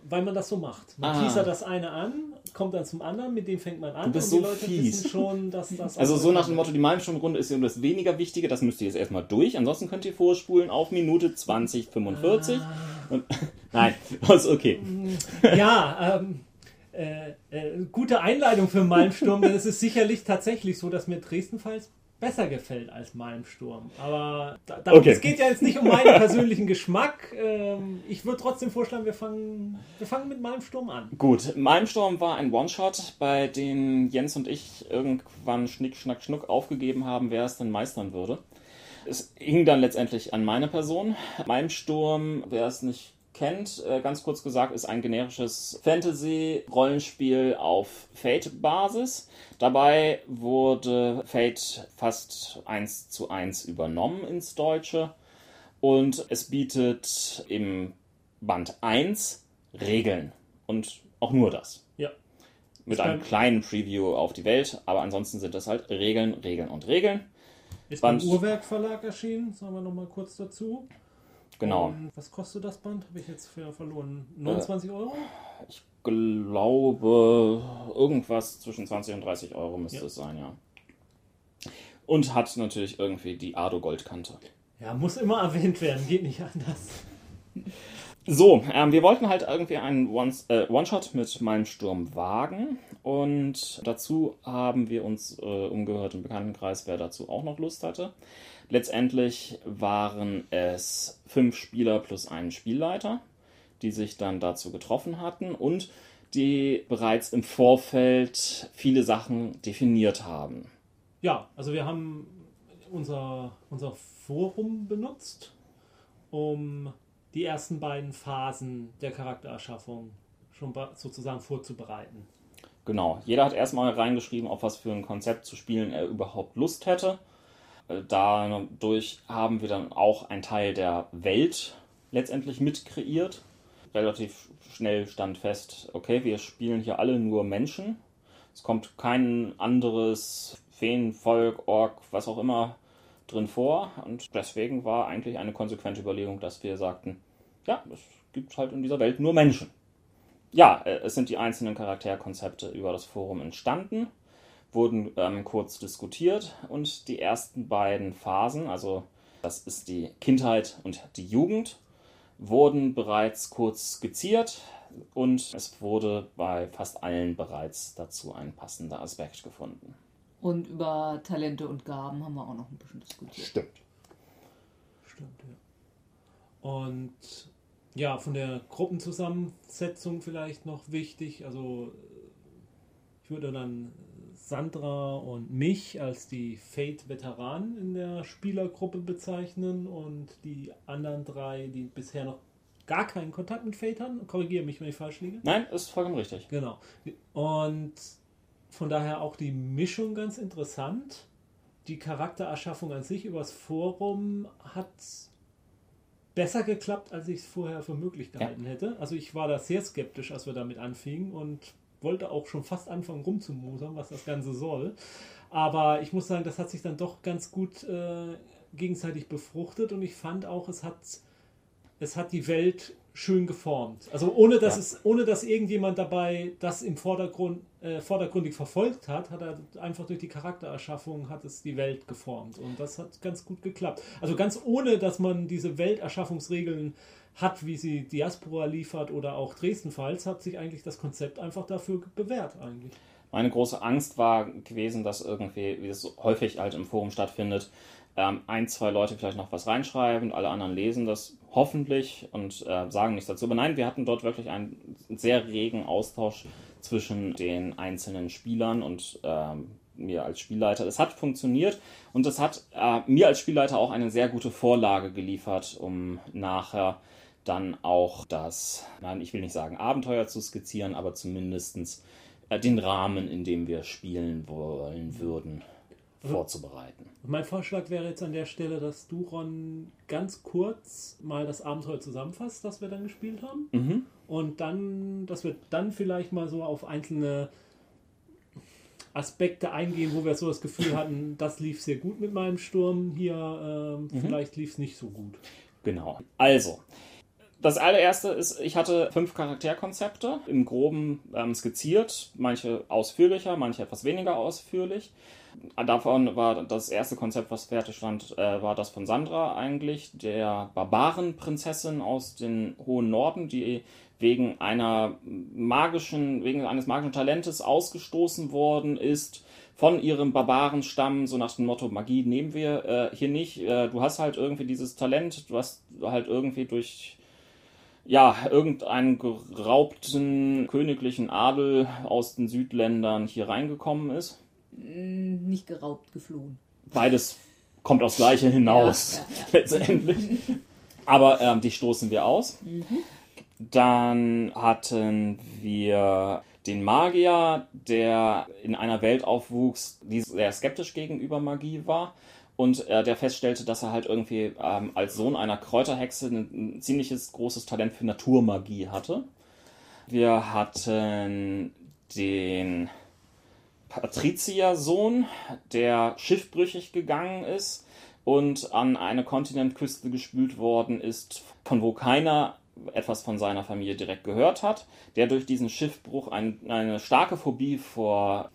Weil man das so macht. Man Ah. teasert das eine an, kommt dann zum anderen, mit dem fängt man an. Du bist und die so Leute fies. wissen schon, dass das. Also so nach dem Motto, die Malmsturmrunde ist ja das weniger Wichtige, das müsst ihr jetzt erstmal durch. Ansonsten könnt ihr vorspulen auf Minute 20, 45. Ah. Und, nein, ist okay. Ja, ähm, äh, äh, gute Einleitung für Malmsturm, denn es ist sicherlich tatsächlich so, dass mir Dresden-Files besser gefällt als Malmsturm. Aber da, da, Okay. es geht ja jetzt nicht um meinen persönlichen Geschmack. Ähm, ich würde trotzdem vorschlagen, wir fangen, wir fangen mit Malmsturm an. Gut, Malmsturm war ein One-Shot, bei dem Jens und ich irgendwann Schnick, Schnack, Schnuck aufgegeben haben, wer es denn meistern würde. Es hing dann letztendlich an meine Person. Malmsturm, wer es nicht kennt, äh, ganz kurz gesagt, ist ein generisches Fantasy-Rollenspiel auf Fate-Basis. Dabei wurde Fate fast eins zu eins übernommen ins Deutsche und es bietet im Band 1 Regeln und auch nur das. Ja. Mit einem kleinen Preview auf die Welt, aber ansonsten sind das halt Regeln, Regeln und Regeln. Ist Band- beim Uhrwerk Verlag erschienen, sagen wir nochmal kurz dazu. Genau. Und was kostet das Band? Habe ich jetzt für verloren. 29 Euro? Ich glaube, irgendwas zwischen 20 und 30 Euro müsste Ja. es sein, ja. Und hat natürlich irgendwie die Ado-Goldkante. Ja, muss immer erwähnt werden, geht nicht anders. So, ähm, wir wollten halt irgendwie einen One- äh, One-Shot mit meinem Sturm wagen und dazu haben wir uns äh, umgehört im Bekanntenkreis, wer dazu auch noch Lust hatte. Letztendlich waren es fünf Spieler plus einen Spielleiter, die sich dann dazu getroffen hatten und die bereits im Vorfeld viele Sachen definiert haben. Ja, also wir haben unser, unser Forum benutzt, um die ersten beiden Phasen der Charaktererschaffung schon sozusagen vorzubereiten. Genau, jeder hat erstmal reingeschrieben, auf was für ein Konzept zu spielen er überhaupt Lust hätte. Äh, Dadurch haben wir dann auch einen Teil der Welt letztendlich mit kreiert. Relativ schnell stand fest, okay, wir spielen hier alle nur Menschen. Es kommt kein anderes Feenvolk, Ork, was auch immer drin vor. Und deswegen war eigentlich eine konsequente Überlegung, dass wir sagten, ja, es gibt halt in dieser Welt nur Menschen. Ja, äh, es sind die einzelnen Charakterkonzepte über das Forum entstanden, wurden ähm, kurz diskutiert und die ersten beiden Phasen, also das ist die Kindheit und die Jugend, wurden bereits kurz skizziert und es wurde bei fast allen bereits dazu ein passender Aspekt gefunden. Und über Talente und Gaben haben wir auch noch ein bisschen diskutiert. Stimmt. Stimmt, ja. Und ja, von der Gruppenzusammensetzung vielleicht noch wichtig. Also ich würde dann Sandra und mich als die Fate-Veteranen in der Spielergruppe bezeichnen und die anderen drei, die bisher noch gar keinen Kontakt mit Fate haben. Korrigiere mich, wenn ich falsch liege. Nein, ist vollkommen richtig. Genau. Und von daher auch die Mischung ganz interessant. Die Charaktererschaffung an sich übers Forum hat besser geklappt, als ich es vorher für möglich gehalten hätte. Also ich war da sehr skeptisch, als wir damit anfingen und wollte auch schon fast anfangen rumzumusern, was das Ganze soll. Aber ich muss sagen, das hat sich dann doch ganz gut äh, gegenseitig befruchtet und ich fand auch, es hat, es hat die Welt schön geformt. Also ohne dass Ja. es, ohne dass irgendjemand dabei das im Vordergrund äh, vordergründig verfolgt hat, hat er einfach durch die Charaktererschaffung hat es die Welt geformt und das hat ganz gut geklappt. Also ganz ohne, dass man diese Welterschaffungsregeln hat, wie sie Diaspora liefert oder auch Dresden-Files, hat sich eigentlich das Konzept einfach dafür bewährt eigentlich. Meine große Angst war gewesen, dass irgendwie, wie es häufig halt im Forum stattfindet, ähm, ein, zwei Leute vielleicht noch was reinschreiben, alle anderen lesen das hoffentlich und äh, sagen nichts dazu. Aber nein, wir hatten dort wirklich einen sehr regen Austausch zwischen den einzelnen Spielern und ähm, mir als Spielleiter. Es hat funktioniert und es hat äh, mir als Spielleiter auch eine sehr gute Vorlage geliefert, um nachher dann auch das, nein, ich will nicht sagen Abenteuer zu skizzieren, aber zumindest äh, den Rahmen, in dem wir spielen wollen würden, vorzubereiten. Mein Vorschlag wäre jetzt an der Stelle, dass du, Ron, ganz kurz mal das Abenteuer zusammenfasst, das wir dann gespielt haben. Mhm. Und dann, dass wir dann vielleicht mal so auf einzelne Aspekte eingehen, wo wir so das Gefühl hatten, das lief sehr gut mit meinem Sturm, hier ähm, vielleicht lief es nicht so gut. Genau. Also, das allererste ist, ich hatte fünf Charakterkonzepte im Groben ähm, skizziert, manche ausführlicher, manche etwas weniger ausführlich. Davon war das erste Konzept, was fertig stand, äh, war das von Sandra eigentlich, der Barbarenprinzessin aus dem hohen Norden, die wegen einer magischen, wegen eines magischen Talentes ausgestoßen worden ist von ihrem Barbarenstamm, so nach dem Motto, Magie nehmen wir äh, hier nicht. Äh, du hast halt irgendwie dieses Talent, hast halt irgendwie durch ja, irgendeinen geraubten königlichen Adel aus den Südländern hier reingekommen ist. Nicht geraubt, geflohen. Beides kommt aufs Gleiche hinaus, Ja, ja, letztendlich. Aber ähm, die stoßen wir aus. Dann hatten wir den Magier, der in einer Welt aufwuchs, die sehr skeptisch gegenüber Magie war. Und äh, der feststellte, dass er halt irgendwie ähm, als Sohn einer Kräuterhexe ein, ein ziemliches großes Talent für Naturmagie hatte. Wir hatten den Patriziersohn, der schiffbrüchig gegangen ist und an eine Kontinentküste gespült worden ist, von wo keiner etwas von seiner Familie direkt gehört hat, der durch diesen Schiffbruch ein, eine starke Phobie vor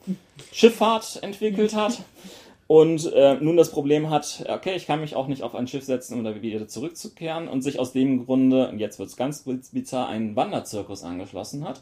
Schifffahrt entwickelt hat und äh, nun das Problem hat, okay, ich kann mich auch nicht auf ein Schiff setzen, um da wieder zurückzukehren und sich aus dem Grunde, und jetzt wird es ganz bizarr, einen Wanderzirkus angeschlossen hat.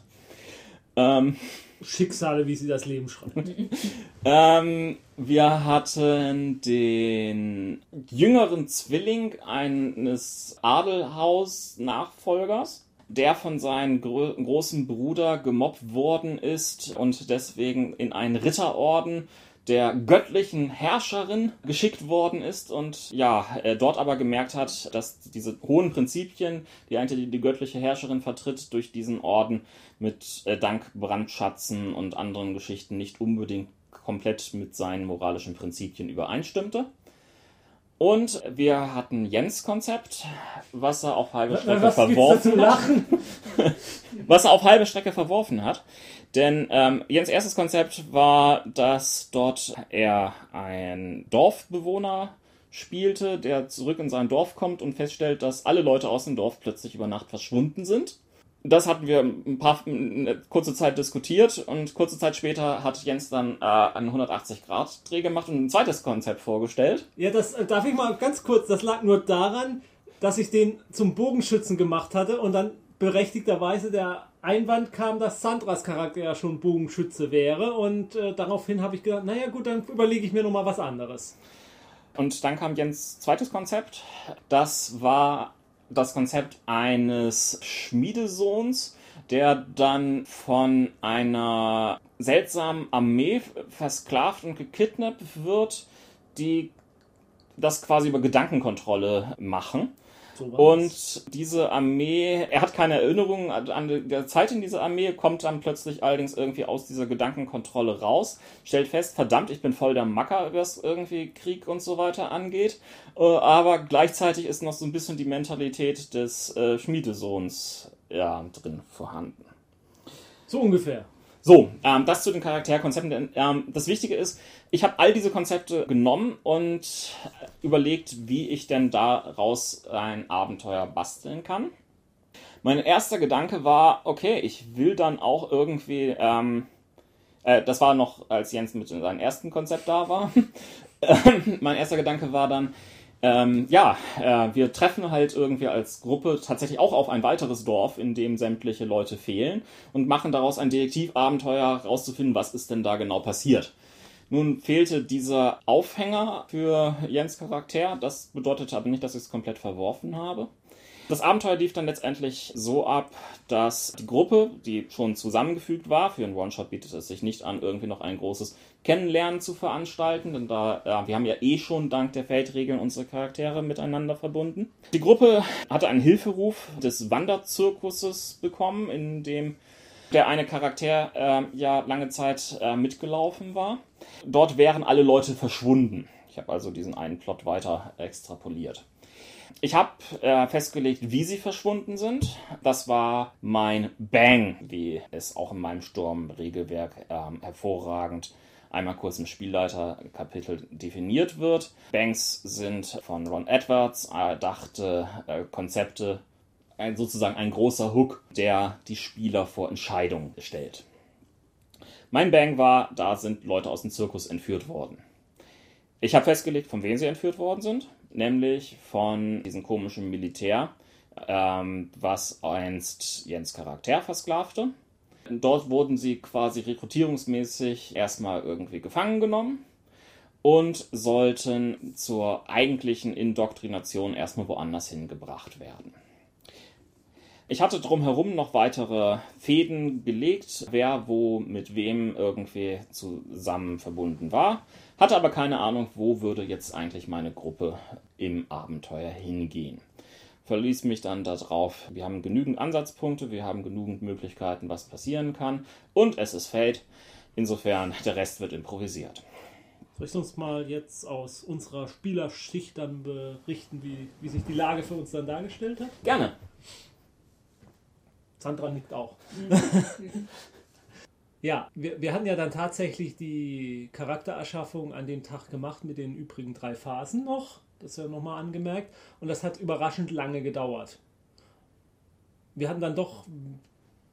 Ähm, Schicksale, wie sie das Leben schreibt. ähm, wir hatten den jüngeren Zwilling eines Adelhaus-Nachfolgers, der von seinem gro großen Bruder gemobbt worden ist und deswegen in einen Ritterorden der göttlichen Herrscherin geschickt worden ist und ja, dort aber gemerkt hat, dass diese hohen Prinzipien, die eigentlich die, die göttliche Herrscherin vertritt, durch diesen Orden mit äh, dank Brandschatzen und anderen Geschichten nicht unbedingt komplett mit seinen moralischen Prinzipien übereinstimmte. Und wir hatten Jens Konzept, was er auf halbe Strecke Was verworfen hat was er auf halbe Strecke verworfen hat. Denn ähm, Jens erstes Konzept war, dass dort er ein Dorfbewohner spielte, der zurück in sein Dorf kommt und feststellt, dass alle Leute aus dem Dorf plötzlich über Nacht verschwunden sind. Das hatten wir ein paar eine kurze Zeit diskutiert und kurze Zeit später hat Jens dann äh, einen 180-Grad-Dreh gemacht und ein zweites Konzept vorgestellt. Ja, das äh, darf ich mal ganz kurz. Das lag nur daran, dass ich den zum Bogenschützen gemacht hatte und dann berechtigterweise der Einwand kam, dass Sandras Charakter ja schon Bogenschütze wäre und äh, daraufhin habe ich gedacht, naja gut, dann überlege ich mir noch mal was anderes. Und dann kam Jens zweites Konzept. Das war das Konzept eines Schmiedesohns, der dann von einer seltsamen Armee versklavt und gekidnappt wird, die das quasi über Gedankenkontrolle machen. So. Und diese Armee, er hat keine Erinnerungen an an der Zeit in dieser Armee, kommt dann plötzlich allerdings irgendwie aus dieser Gedankenkontrolle raus, stellt fest, verdammt, ich bin voll der Macker, was irgendwie Krieg und so weiter angeht. Äh, aber gleichzeitig ist noch so ein bisschen die Mentalität des äh, Schmiedesohns ja, drin vorhanden. so ungefähr. So, ähm, das zu den Charakterkonzepten. Ähm, das Wichtige ist, ich habe all diese Konzepte genommen und überlegt, wie ich denn daraus ein Abenteuer basteln kann. Mein erster Gedanke war, okay, ich will dann auch irgendwie, ähm, äh, das war noch, als Jens mit seinem ersten Konzept da war. mein erster Gedanke war dann, ähm, ja, äh, wir treffen halt irgendwie als Gruppe tatsächlich auch auf ein weiteres Dorf, in dem sämtliche Leute fehlen und machen daraus ein Detektivabenteuer, rauszufinden, was ist denn da genau passiert. Nun fehlte dieser Aufhänger für Jens Charakter. Das bedeutete aber nicht, dass ich es komplett verworfen habe. Das Abenteuer lief dann letztendlich so ab, dass die Gruppe, die schon zusammengefügt war, für einen One-Shot bietet es sich nicht an, irgendwie noch ein großes Kennenlernen zu veranstalten, denn da, äh, wir haben ja eh schon dank der Feldregeln unsere Charaktere miteinander verbunden. Die Gruppe hatte einen Hilferuf des Wanderzirkuses bekommen, in dem der eine Charakter äh, ja lange Zeit äh, mitgelaufen war. Dort wären alle Leute verschwunden. Ich habe also diesen einen Plot weiter extrapoliert. Ich habe äh, festgelegt, wie sie verschwunden sind. Das war mein Bang, wie es auch in meinem Sturm-Regelwerk ähm, hervorragend einmal kurz im Spielleiterkapitel definiert wird. Banks sind von Ron Edwards erdachte äh, Konzepte, ein, sozusagen ein großer Hook, der die Spieler vor Entscheidungen stellt. Mein Bang war, da sind Leute aus dem Zirkus entführt worden. Ich habe festgelegt, von wem sie entführt worden sind, nämlich von diesem komischen Militär, ähm, was einst Jens Charakter versklavte. Dort wurden sie quasi rekrutierungsmäßig erstmal irgendwie gefangen genommen und sollten zur eigentlichen Indoktrination erstmal woanders hingebracht werden. Ich hatte drumherum noch weitere Fäden gelegt, wer wo mit wem irgendwie zusammen verbunden war, hatte aber keine Ahnung, wo würde jetzt eigentlich meine Gruppe im Abenteuer hingehen verließ mich dann darauf, wir haben genügend Ansatzpunkte, wir haben genügend Möglichkeiten, was passieren kann und es ist Fate. Insofern, der Rest wird improvisiert. Soll ich uns mal jetzt aus unserer Spielerschicht dann berichten, wie, wie sich die Lage für uns dann dargestellt hat? Gerne. Sandra nickt auch. ja, wir, wir hatten ja dann tatsächlich die Charaktererschaffung an dem Tag gemacht mit den übrigen drei Phasen noch. Das ist ja nochmal angemerkt. Und das hat überraschend lange gedauert. Wir hatten dann doch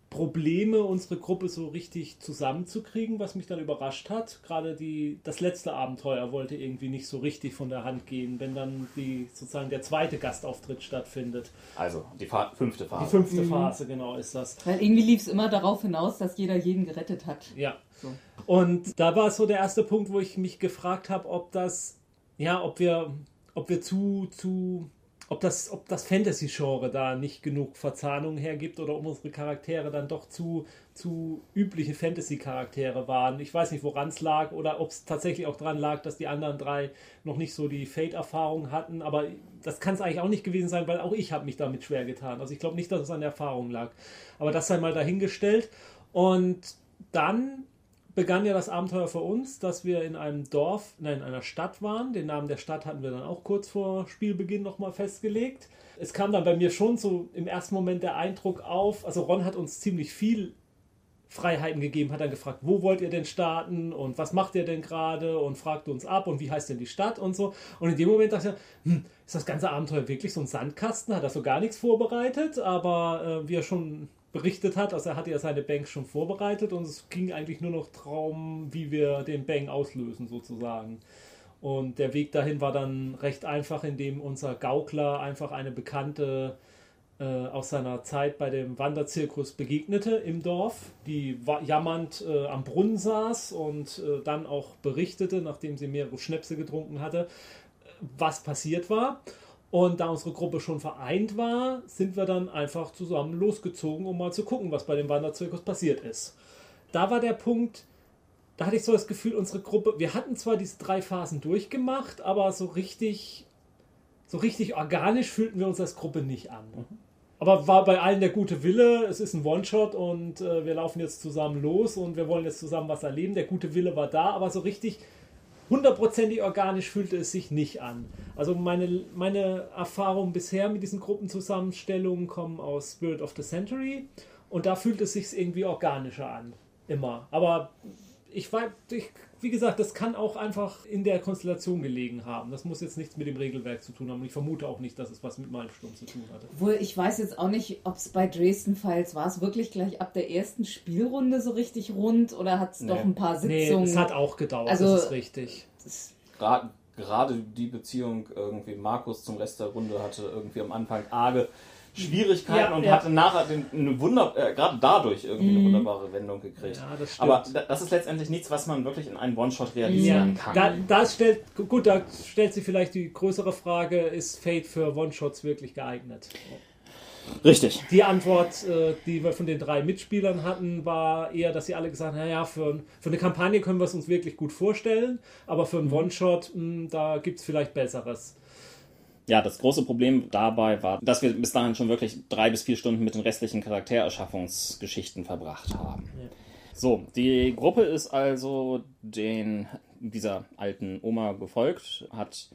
Probleme, unsere Gruppe so richtig zusammenzukriegen, was mich dann überrascht hat. Gerade die, das letzte Abenteuer wollte irgendwie nicht so richtig von der Hand gehen, wenn dann die, sozusagen der zweite Gastauftritt stattfindet. Also die Fa fünfte Phase. Die fünfte mhm. Phase, genau, ist das. Weil irgendwie lief es immer darauf hinaus, dass jeder jeden gerettet hat. Ja. So. Und da war so der erste Punkt, wo ich mich gefragt habe, ob das, ja, ob wir ob wir zu, zu, ob das, ob das Fantasy-Genre da nicht genug Verzahnung hergibt oder ob unsere Charaktere dann doch zu, zu übliche Fantasy-Charaktere waren. Ich weiß nicht, woran es lag oder ob es tatsächlich auch daran lag, dass die anderen drei noch nicht so die Fate-Erfahrung hatten, aber das kann es eigentlich auch nicht gewesen sein, weil auch ich habe mich damit schwer getan. Also ich glaube nicht, dass es an der Erfahrung lag. Aber das sei mal dahingestellt. Und dann begann ja das Abenteuer für uns, dass wir in einem Dorf, nein, in einer Stadt waren. Den Namen der Stadt hatten wir dann auch kurz vor Spielbeginn nochmal festgelegt. Es kam dann bei mir schon so im ersten Moment der Eindruck auf, also Ron hat uns ziemlich viel Freiheiten gegeben, hat dann gefragt, wo wollt ihr denn starten und was macht ihr denn gerade und fragte uns ab und wie heißt denn die Stadt und so. Und in dem Moment dachte ich, hm, ist das ganze Abenteuer wirklich so ein Sandkasten? Hat er so gar nichts vorbereitet, aber äh, wie er schon berichtet hat. Also er hatte ja seine Bank schon vorbereitet und es ging eigentlich nur noch darum, wie wir den Bang auslösen sozusagen. Und der Weg dahin war dann recht einfach, indem unser Gaukler einfach eine Bekannte äh, aus seiner Zeit bei dem Wanderzirkus begegnete im Dorf, die jammernd äh, am Brunnen saß und äh, dann auch berichtete, nachdem sie mehrere Schnäpse getrunken hatte, was passiert war. Und da unsere Gruppe schon vereint war, sind wir dann einfach zusammen losgezogen, um mal zu gucken, was bei dem Wanderzirkus passiert ist. Da war der Punkt, da hatte ich so das Gefühl, unsere Gruppe, wir hatten zwar diese drei Phasen durchgemacht, aber so richtig, so richtig organisch fühlten wir uns als Gruppe nicht an. Mhm. Aber war bei allen der gute Wille, es ist ein One-Shot und äh, wir laufen jetzt zusammen los und wir wollen jetzt zusammen was erleben. Der gute Wille war da, aber so richtig hundertprozentig organisch fühlte es sich nicht an. Also meine, meine Erfahrungen bisher mit diesen Gruppenzusammenstellungen kommen aus Spirit of the Century und da fühlt es sich irgendwie organischer an. Immer. Aber ich weiß, ich, wie gesagt, das kann auch einfach in der Konstellation gelegen haben. Das muss jetzt nichts mit dem Regelwerk zu tun haben. Und ich vermute auch nicht, dass es was mit meinem Sturm zu tun hatte. Wohl, ich weiß jetzt auch nicht, ob es bei Dresden Files war es wirklich gleich ab der ersten Spielrunde so richtig rund oder hat es Nee. doch ein paar Nee, Sitzungen? es hat auch gedauert, Also- das ist richtig. Das- Gerade die Beziehung irgendwie Markus zum Rest der Runde hatte irgendwie am Anfang arge Schwierigkeiten Ja, und ja. hatte nachher den, eine Wunder, äh, gerade dadurch irgendwie eine wunderbare Wendung gekriegt. Ja, das. Aber da- das ist letztendlich nichts, was man wirklich in einem One-Shot realisieren kann. Da, das stellt, gut, da stellt sich vielleicht die größere Frage, ist Fate für One-Shots wirklich geeignet? Richtig. Die Antwort, äh, die wir von den drei Mitspielern hatten, war eher, dass sie alle gesagt haben, naja, für, für eine Kampagne können wir es uns wirklich gut vorstellen, aber für einen One-Shot, mh, da gibt es vielleicht Besseres. Ja, das große Problem dabei war, dass wir bis dahin schon wirklich drei bis vier Stunden mit den restlichen Charaktererschaffungsgeschichten verbracht haben. So, die Gruppe ist also den, dieser alten Oma gefolgt, hat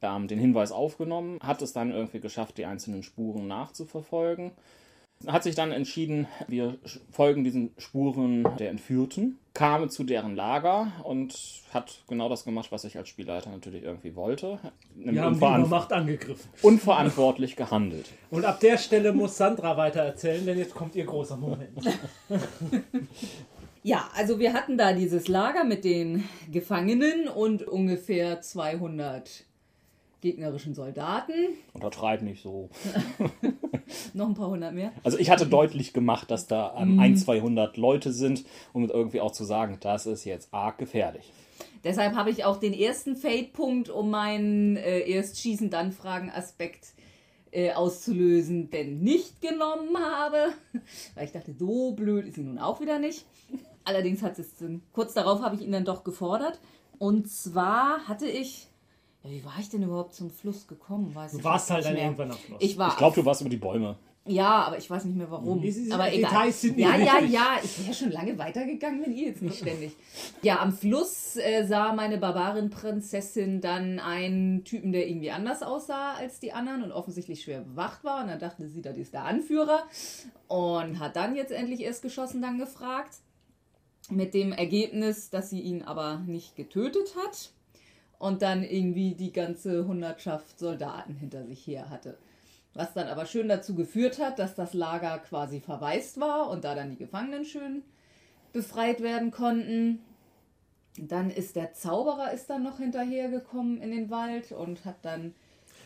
ähm, den Hinweis aufgenommen, hat es dann irgendwie geschafft, die einzelnen Spuren nachzuverfolgen. Hat sich dann entschieden, wir folgen diesen Spuren der Entführten, kam zu deren Lager und hat genau das gemacht, was ich als Spielleiter natürlich irgendwie wollte. Wir haben die Übermacht angegriffen. unverantwortlich gehandelt. Und ab der Stelle muss Sandra weiter erzählen, denn jetzt kommt ihr großer Moment. Ja, also wir hatten da dieses Lager mit den Gefangenen und ungefähr 200 gegnerischen Soldaten. Untertreib nicht so. Noch ein paar hundert mehr. Also ich hatte deutlich gemacht, dass da ähm, ein, 200 Leute sind, um irgendwie auch zu sagen, das ist jetzt arg gefährlich. Deshalb habe ich auch den ersten Fade-Punkt, um meinen äh, erst schießen, dann fragen Aspekt äh, auszulösen, denn nicht genommen habe. Weil ich dachte, so blöd ist sie nun auch wieder nicht. Allerdings hat es kurz darauf habe ich ihn dann doch gefordert. Und zwar hatte ich, ja, wie war ich denn überhaupt zum Fluss gekommen? Weiß Du ich warst halt dann mehr. irgendwann am Schluss. Ich war Ich glaube, du warst über die Bäume. ja, aber ich weiß nicht mehr warum. Aber egal. Details sind nicht ja, ja, ja. Ich wäre schon lange weitergegangen, wenn ihr jetzt nicht ständig. Ja, am Fluss äh, sah meine Barbarenprinzessin dann einen Typen, der irgendwie anders aussah als die anderen und offensichtlich schwer bewacht war. Und dann dachte sie, das ist der Anführer. Und hat dann jetzt endlich erst geschossen, dann gefragt. Mit dem Ergebnis, dass sie ihn aber nicht getötet hat. Und dann irgendwie die ganze Hundertschaft Soldaten hinter sich her hatte. Was dann aber schön dazu geführt hat, dass das Lager quasi verwaist war und da dann die Gefangenen schön befreit werden konnten. Dann ist der Zauberer ist dann noch hinterhergekommen in den Wald und hat dann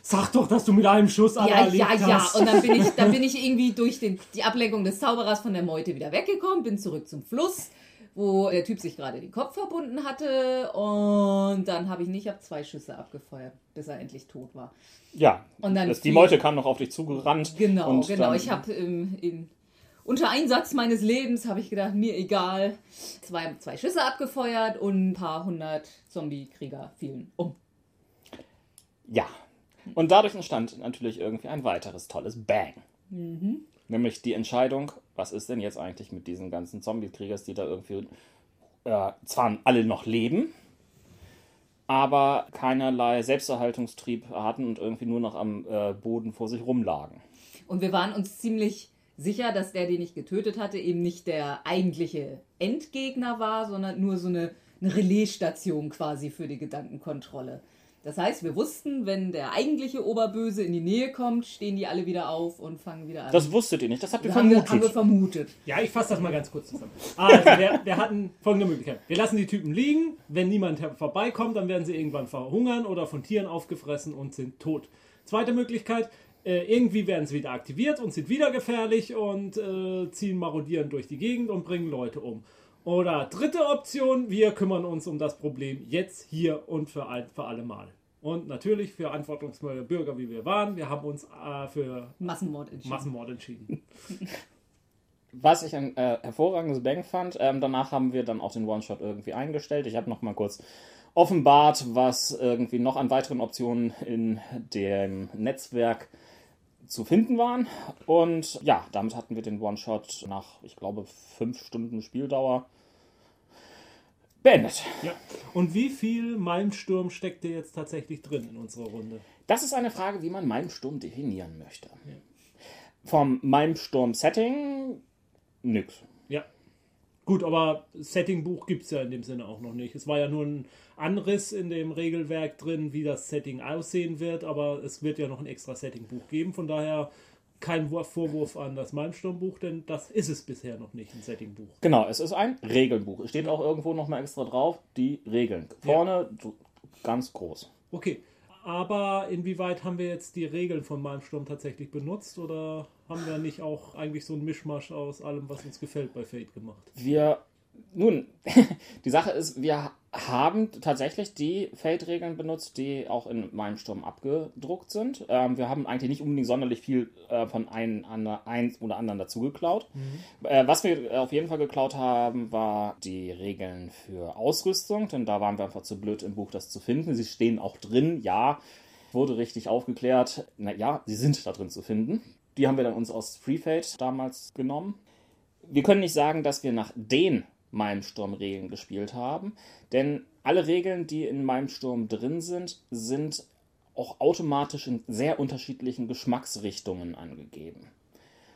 Sag doch, dass du mit einem Schuss alle ja ja ja hast. und dann bin ich dann bin ich irgendwie durch den, die Ablenkung des Zauberers von der Meute wieder weggekommen, bin zurück zum Fluss, wo der Typ sich gerade den Kopf verbunden hatte und dann habe ich nicht, ich habe zwei Schüsse abgefeuert, bis er endlich tot war. Ja, Und dann das, die Meute kam noch auf dich zugerannt. Genau, und genau. Ich habe ähm, unter Einsatz meines Lebens habe ich gedacht, mir egal, zwei, zwei Schüsse abgefeuert und ein paar hundert Zombie-Krieger fielen um. Ja. Und dadurch entstand natürlich irgendwie ein weiteres tolles Bang. Mhm. Nämlich die Entscheidung, was ist denn jetzt eigentlich mit diesen ganzen Zombie-Kriegers, die da irgendwie äh, zwar alle noch leben, aber keinerlei Selbsterhaltungstrieb hatten und irgendwie nur noch am äh, Boden vor sich rumlagen. Und wir waren uns ziemlich sicher, dass der, den ich getötet hatte, eben nicht der eigentliche Endgegner war, sondern nur so eine, eine Relaisstation quasi für die Gedankenkontrolle. Das heißt, wir wussten, wenn der eigentliche Oberböse in die Nähe kommt, stehen die alle wieder auf und fangen wieder an. Das wusstet ihr nicht, das habt ihr haben, wir, vermutet. haben wir vermutet. Ja, ich fasse das mal ganz kurz zusammen. Also, wir, wir hatten folgende Möglichkeit. Wir lassen die Typen liegen. Wenn niemand vorbeikommt, dann werden sie irgendwann verhungern oder von Tieren aufgefressen und sind tot. Zweite Möglichkeit, äh, irgendwie werden sie wieder aktiviert und sind wieder gefährlich und äh, ziehen marodieren durch die Gegend und bringen Leute um. Oder dritte Option, wir kümmern uns um das Problem jetzt, hier und für, ein, für alle Mal. Und natürlich für verantwortungsvolle Bürger, wie wir waren, wir haben uns äh, für Massenmord entschieden. Massenmord entschieden. Was ich ein äh, hervorragendes Bang fand, ähm, danach haben wir dann auch den One-Shot irgendwie eingestellt. Ich habe noch mal kurz offenbart, was irgendwie noch an weiteren Optionen in dem Netzwerk zu finden waren. Und ja, damit hatten wir den One-Shot nach, ich glaube, fünf Stunden Spieldauer beendet. Ja. Und wie viel Malmsturm steckt dir jetzt tatsächlich drin in unserer Runde? Das ist eine Frage, wie man Malmsturm definieren möchte. Vom Malmsturm-Setting nix. Gut, aber Settingbuch gibt es ja in dem Sinne auch noch nicht. Es war ja nur ein Anriss in dem Regelwerk drin, wie das Setting aussehen wird, aber es wird ja noch ein extra Settingbuch geben. Von daher kein Vorwurf an das Malmsturmbuch, denn das ist es bisher noch nicht, ein Settingbuch. Genau, es ist ein Regelbuch. Es steht auch irgendwo nochmal extra drauf, die Regeln. Vorne ja. ganz groß. Okay, aber inwieweit haben wir jetzt die Regeln von Malmsturm tatsächlich benutzt oder haben wir nicht auch eigentlich so einen Mischmasch aus allem, was uns gefällt bei Fate gemacht? Wir nun, die Sache ist, wir haben tatsächlich die Feldregeln benutzt, die auch in meinem Sturm abgedruckt sind. Ähm, wir haben eigentlich nicht unbedingt sonderlich viel äh, von einem eins oder anderen dazu geklaut. Mhm. Äh, was wir auf jeden Fall geklaut haben, war die Regeln für Ausrüstung, denn da waren wir einfach zu blöd im Buch, das zu finden. Sie stehen auch drin, ja, wurde richtig aufgeklärt. Na ja, sie sind da drin zu finden. Die haben wir dann uns aus Free Fate damals genommen. Wir können nicht sagen, dass wir nach den Malmsturm-Regeln gespielt haben. Denn alle Regeln, die in Malmsturm drin sind, sind auch automatisch in sehr unterschiedlichen Geschmacksrichtungen angegeben.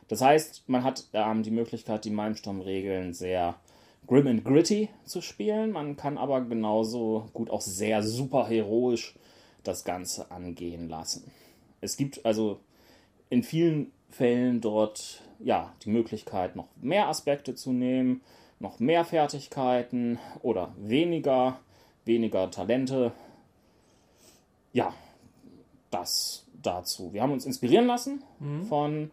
Das heißt, man hat ähm, die Möglichkeit, die Malmsturm-Regeln sehr grim and gritty zu spielen. Man kann aber genauso gut auch sehr superheroisch das Ganze angehen lassen. Es gibt also in vielen Fällen dort ja die Möglichkeit, noch mehr Aspekte zu nehmen noch mehr Fertigkeiten oder weniger, weniger Talente. Ja, das dazu. Wir haben uns inspirieren lassen mhm. von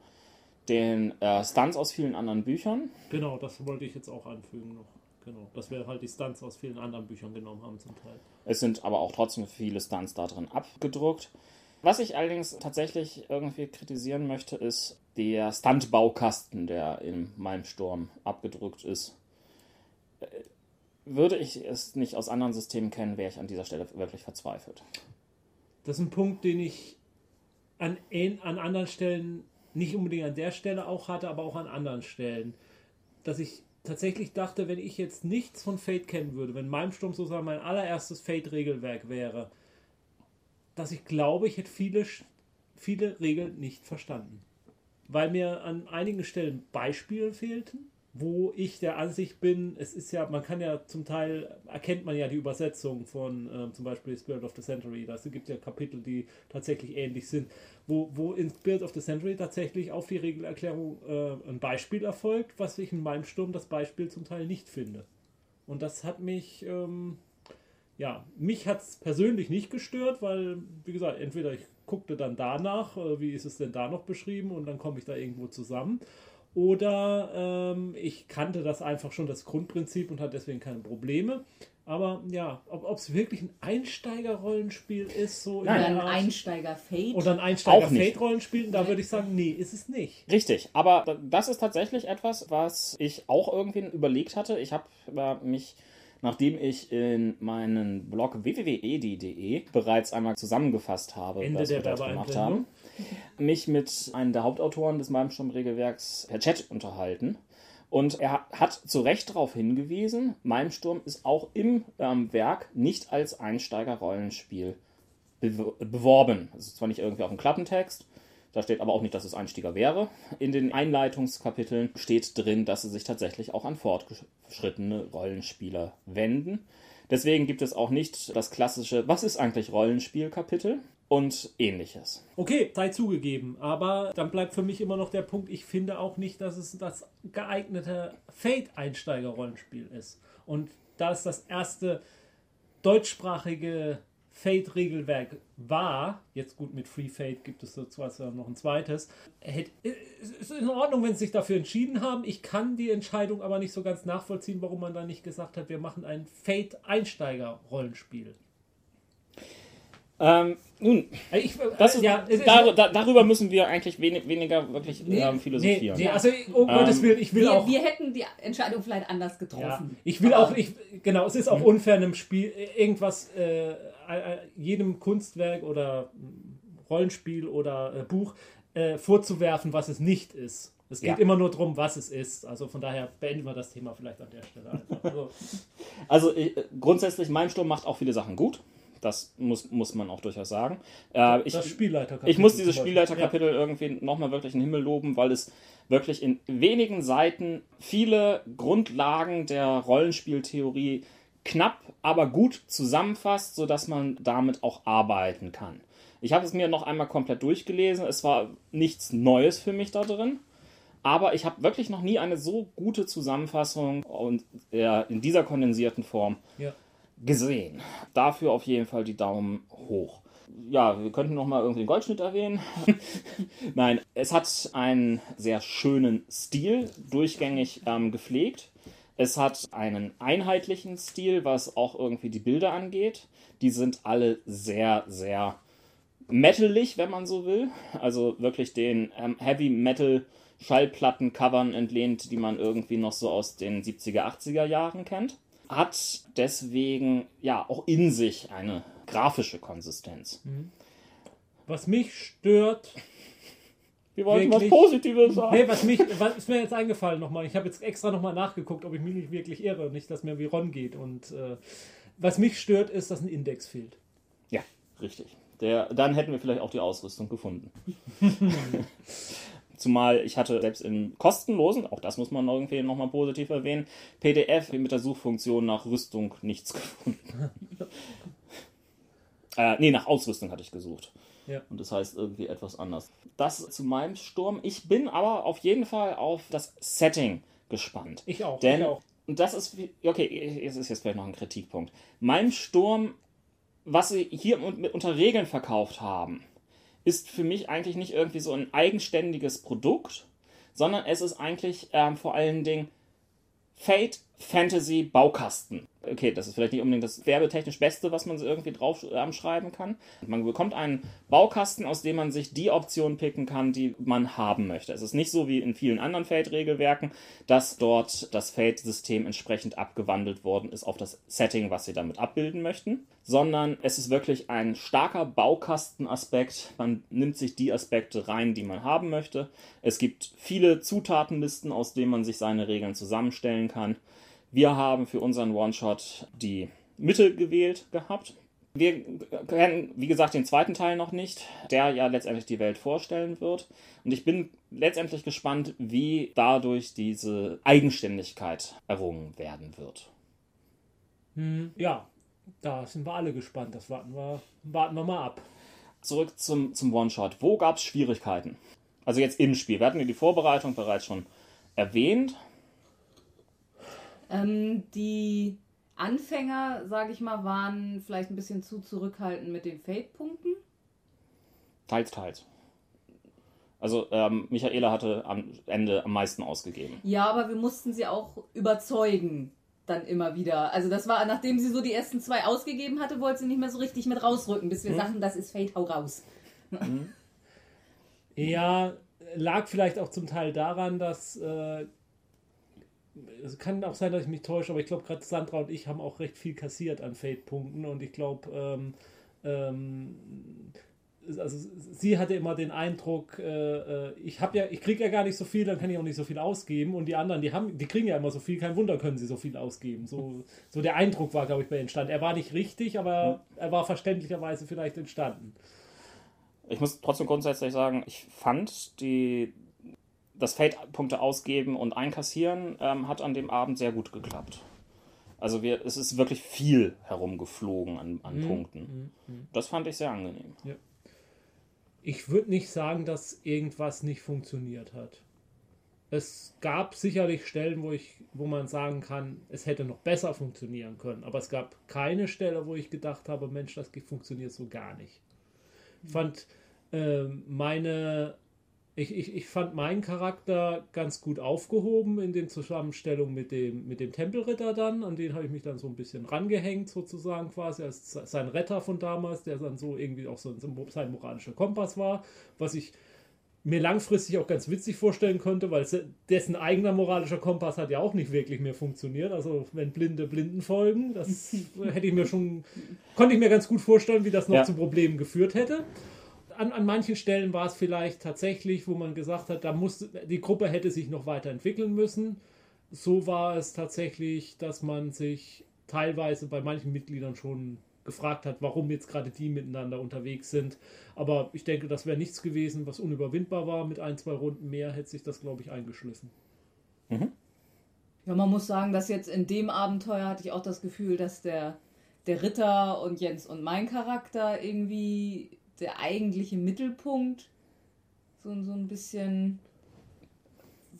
den äh, Stunts aus vielen anderen Büchern. Genau, das wollte ich jetzt auch anfügen noch. Genau, dass wir halt die Stunts aus vielen anderen Büchern genommen haben zum Teil. Es sind aber auch trotzdem viele Stunts da drin abgedruckt. Was ich allerdings tatsächlich irgendwie kritisieren möchte, ist der Stuntbaukasten, der in meinem Sturm abgedruckt ist würde ich es nicht aus anderen Systemen kennen, wäre ich an dieser Stelle wirklich verzweifelt. Das ist ein Punkt, den ich an, an anderen Stellen, nicht unbedingt an der Stelle auch hatte, aber auch an anderen Stellen. Dass ich tatsächlich dachte, wenn ich jetzt nichts von Fate kennen würde, wenn Malmsturm sozusagen mein allererstes Fate-Regelwerk wäre, dass ich glaube, ich hätte viele, viele Regeln nicht verstanden. Weil mir an einigen Stellen Beispiele fehlten wo ich der Ansicht bin, es ist ja, man kann ja zum Teil, erkennt man ja die Übersetzung von äh, zum Beispiel Spirit of the Century. Da gibt ja Kapitel, die tatsächlich ähnlich sind, wo, wo in Spirit of the Century tatsächlich auf die Regelerklärung äh, ein Beispiel erfolgt, was ich in meinem Sturm das Beispiel zum Teil nicht finde. Und das hat mich, ähm, ja, mich hat es persönlich nicht gestört, weil, wie gesagt, entweder ich guckte dann danach, äh, wie ist es denn da noch beschrieben, und dann komme ich da irgendwo zusammen. Oder ähm, ich kannte das einfach schon, das Grundprinzip und hatte deswegen keine Probleme. Aber ja, ob es wirklich ein Einsteiger-Rollenspiel ist, so Nein, ein Einsteiger-Fate. Oder ein Einsteiger-Fate-Rollenspiel, da würde ich sagen, nee, ist es nicht. Richtig, aber das ist tatsächlich etwas, was ich auch irgendwie überlegt hatte. Ich habe mich nachdem ich in meinen Blog www.edi.de bereits einmal zusammengefasst habe, Ende was wir dort gemacht haben, mich mit einem der Hauptautoren des Malmsturm-Regelwerks per Chat unterhalten. Und er hat zu Recht darauf hingewiesen, Malmsturm ist auch im ähm, Werk nicht als Einsteiger-Rollenspiel beworben. Es ist zwar nicht irgendwie auf dem Klappentext, da steht aber auch nicht, dass es Einsteiger wäre. In den Einleitungskapiteln steht drin, dass sie sich tatsächlich auch an fortgeschrittene Rollenspieler wenden. Deswegen gibt es auch nicht das klassische Was ist eigentlich Rollenspiel-Kapitel und ähnliches. Okay, sei zugegeben, aber dann bleibt für mich immer noch der Punkt, ich finde auch nicht, dass es das geeignete Fate-Einsteiger-Rollenspiel ist. Und da es das erste deutschsprachige Fate-Regelwerk war, jetzt gut mit Free Fate gibt es zwar noch ein zweites, es ist in Ordnung, wenn sie sich dafür entschieden haben. Ich kann die Entscheidung aber nicht so ganz nachvollziehen, warum man da nicht gesagt hat, wir machen ein Fate-Einsteiger-Rollenspiel. Ähm, nun, ich, äh, ist, ja, dar, da, darüber müssen wir eigentlich wenig, weniger wirklich nee, ähm, philosophieren. Nee, nee, also um ähm, Gottes Willen, ich will wir, auch. Wir hätten die Entscheidung vielleicht anders getroffen. Ja, ich will auch, ich, genau, es ist auch unfair einem Spiel irgendwas, äh, jedem Kunstwerk oder Rollenspiel oder äh, Buch äh, vorzuwerfen, was es nicht ist. Es geht ja. immer nur darum, was es ist. Also von daher beenden wir das Thema vielleicht an der Stelle. Also, also ich, grundsätzlich, mein Sturm macht auch viele Sachen gut Das muss, muss man auch durchaus sagen. Äh, ich, das Spielleiterkapitel. ich muss dieses. Spielleiterkapitel irgendwie nochmal wirklich in den Himmel loben, weil es wirklich in wenigen Seiten viele Grundlagen der Rollenspieltheorie knapp, aber gut zusammenfasst, sodass man damit auch arbeiten kann. Ich habe es mir noch einmal komplett durchgelesen. Es war nichts Neues für mich da drin. Aber ich habe wirklich noch nie eine so gute Zusammenfassung und in dieser kondensierten Form Ja. Gesehen. Dafür auf jeden Fall die Daumen hoch. Ja, wir könnten noch mal irgendwie den Goldschnitt erwähnen. Nein, es hat einen sehr schönen Stil, durchgängig ähm, gepflegt. Es hat einen einheitlichen Stil, was auch irgendwie die Bilder angeht. Die sind alle sehr, sehr metalig, wenn man so will. Also wirklich den ähm, Heavy Metal Schallplatten-Covern entlehnt, die man irgendwie noch so aus den 70er, 80er Jahren kennt. Hat deswegen ja auch in sich eine grafische Konsistenz. Was mich stört, Wir wollten was Wirklich? Positives sagen. nee, was mich, was ist mir jetzt eingefallen nochmal? Ich habe jetzt extra nochmal nachgeguckt, ob ich mich nicht wirklich irre, nicht, dass mir wie Ron geht. Und äh, was mich stört, ist, dass ein Index fehlt. Ja, richtig. Der, dann hätten wir vielleicht auch die Ausrüstung gefunden. Zumal ich hatte selbst in kostenlosen, auch das muss man irgendwie nochmal positiv erwähnen, PDF mit der Suchfunktion nach Rüstung nichts gefunden. äh, nee, nach Ausrüstung hatte ich gesucht. Ja. Und das heißt irgendwie etwas anders. Das zu meinem Sturm. Ich bin aber auf jeden Fall auf das Setting gespannt. Ich auch. Denn, ich auch. und das ist, okay, es ist jetzt vielleicht noch ein Kritikpunkt. Mein Sturm, was sie hier unter Regeln verkauft haben, ist für mich eigentlich nicht irgendwie so ein eigenständiges Produkt, sondern es ist eigentlich ähm, vor allen Dingen Fate Fantasy Baukasten. Okay, das ist vielleicht nicht unbedingt das werbetechnisch Beste, was man irgendwie drauf ähm, schreiben kann. Man bekommt einen Baukasten, aus dem man sich die Option picken kann, die man haben möchte. Es ist nicht so wie in vielen anderen Fate-Regelwerken, dass dort das Fate-System entsprechend abgewandelt worden ist auf das Setting, was sie damit abbilden möchten, sondern es ist wirklich ein starker Baukastenaspekt. Man nimmt sich die Aspekte rein, die man haben möchte. Es gibt viele Zutatenlisten, aus denen man sich seine Regeln zusammenstellen kann. Wir haben für unseren One-Shot die Mitte gewählt gehabt. Wir kennen, wie gesagt, den zweiten Teil noch nicht, der ja letztendlich die Welt vorstellen wird. Und ich bin letztendlich gespannt, wie dadurch diese Eigenständigkeit errungen werden wird. Ja, da sind wir alle gespannt. Das warten wir, warten wir mal ab. Zurück zum, zum One-Shot. Wo gab es Schwierigkeiten? Also jetzt im Spiel. Wir hatten ja die Vorbereitung bereits schon erwähnt. Ähm, die Anfänger, sage ich mal, waren vielleicht ein bisschen zu zurückhaltend mit den Fate-Punkten. Teils, teils. Also ähm, Michaela hatte am Ende am meisten ausgegeben. Ja, aber wir mussten sie auch überzeugen. Dann immer wieder. Also das war, nachdem sie so die ersten zwei ausgegeben hatte, wollte sie nicht mehr so richtig mit rausrücken, bis wir sagten, das ist Fate, hau raus. Ja, lag vielleicht auch zum Teil daran, dass äh, es kann auch sein, dass ich mich täusche, aber ich glaube, gerade Sandra und ich haben auch recht viel kassiert an Fate-Punkten und ich glaube, ähm, ähm, also sie hatte immer den Eindruck, äh, äh, ich habe ja, ich kriege ja gar nicht so viel, dann kann ich auch nicht so viel ausgeben und die anderen, die haben, die kriegen ja immer so viel, kein Wunder können sie so viel ausgeben. So, so der Eindruck war, glaube ich, bei entstanden. Er war nicht richtig, aber er war verständlicherweise vielleicht entstanden. Ich muss trotzdem grundsätzlich sagen, ich fand die das Fate-Punkte ausgeben und einkassieren ähm, hat an dem Abend sehr gut geklappt. Also wir, es ist wirklich viel herumgeflogen an, an Punkten. Das fand ich sehr angenehm. Ich würde nicht sagen, dass irgendwas nicht funktioniert hat. Es gab sicherlich Stellen, wo ich, wo man sagen kann, es hätte noch besser funktionieren können. Aber es gab keine Stelle, wo ich gedacht habe, Mensch, das funktioniert so gar nicht. Ich fand ähm, meine, ich, ich, ich fand meinen Charakter ganz gut aufgehoben in den Zusammenstellungen mit dem, mit dem Tempelritter dann. An den habe ich mich dann so ein bisschen rangehängt, sozusagen quasi, als sein Retter von damals, der dann so irgendwie auch so sein moralischer Kompass war, was ich mir langfristig auch ganz witzig vorstellen könnte, weil se- dessen eigener moralischer Kompass hat ja auch nicht wirklich mehr funktioniert. Also wenn Blinde Blinden folgen, das hätte ich mir schon, konnte ich mir ganz gut vorstellen, wie das noch Ja. zu Problemen geführt hätte. An, an manchen Stellen war es vielleicht tatsächlich, wo man gesagt hat, da muss, die Gruppe hätte sich noch weiterentwickeln müssen. So war es tatsächlich, dass man sich teilweise bei manchen Mitgliedern schon gefragt hat, warum jetzt gerade die miteinander unterwegs sind. Aber ich denke, das wäre nichts gewesen, was unüberwindbar war. Mit ein, zwei Runden mehr hätte sich das, glaube ich, eingeschliffen. Ja, man muss sagen, dass jetzt in dem Abenteuer hatte ich auch das Gefühl, dass der, der Ritter und Jens und mein Charakter irgendwie der eigentliche Mittelpunkt so, so ein bisschen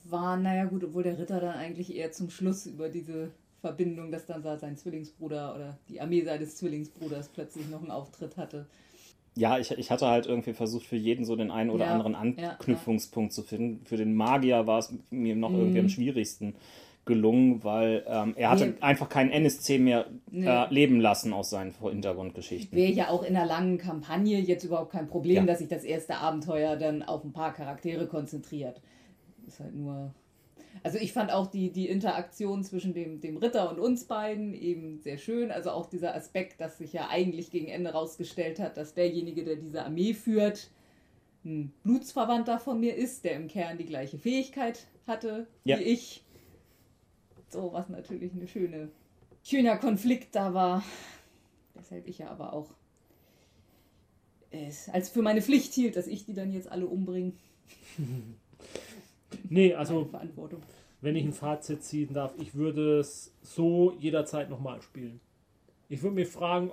war. Naja, gut, obwohl der Ritter dann eigentlich eher zum Schluss über diese Verbindung, dass dann sein Zwillingsbruder oder die Armee seines Zwillingsbruders plötzlich noch einen Auftritt hatte. Ja, ich, ich hatte halt irgendwie versucht, für jeden so den einen oder Ja, anderen ja, Anknüpfungspunkt zu finden. Für den Magier war es mir noch irgendwie am schwierigsten gelungen, weil ähm, er hatte Nee. einfach keinen NSC mehr Nee. äh, leben lassen aus seinen Hintergrundgeschichten. Wäre ja auch in einer langen Kampagne jetzt überhaupt kein Problem, Ja. dass sich das erste Abenteuer dann auf ein paar Charaktere konzentriert. Ist halt nur. Also ich fand auch die, die Interaktion zwischen dem, dem Ritter und uns beiden eben sehr schön. Also auch dieser Aspekt, dass sich ja eigentlich gegen Ende rausgestellt hat, dass derjenige, der diese Armee führt, ein Blutsverwandter von mir ist, der im Kern die gleiche Fähigkeit hatte Ja. wie ich. So, was natürlich eine schöne, schöner Konflikt da war. Weshalb ich ja aber auch es als für meine Pflicht hielt, dass ich die dann jetzt alle umbringe. Nee, Also also Verantwortung. wenn ich ein Fazit ziehen darf, ich würde es so jederzeit nochmal spielen. Ich würde mir fragen,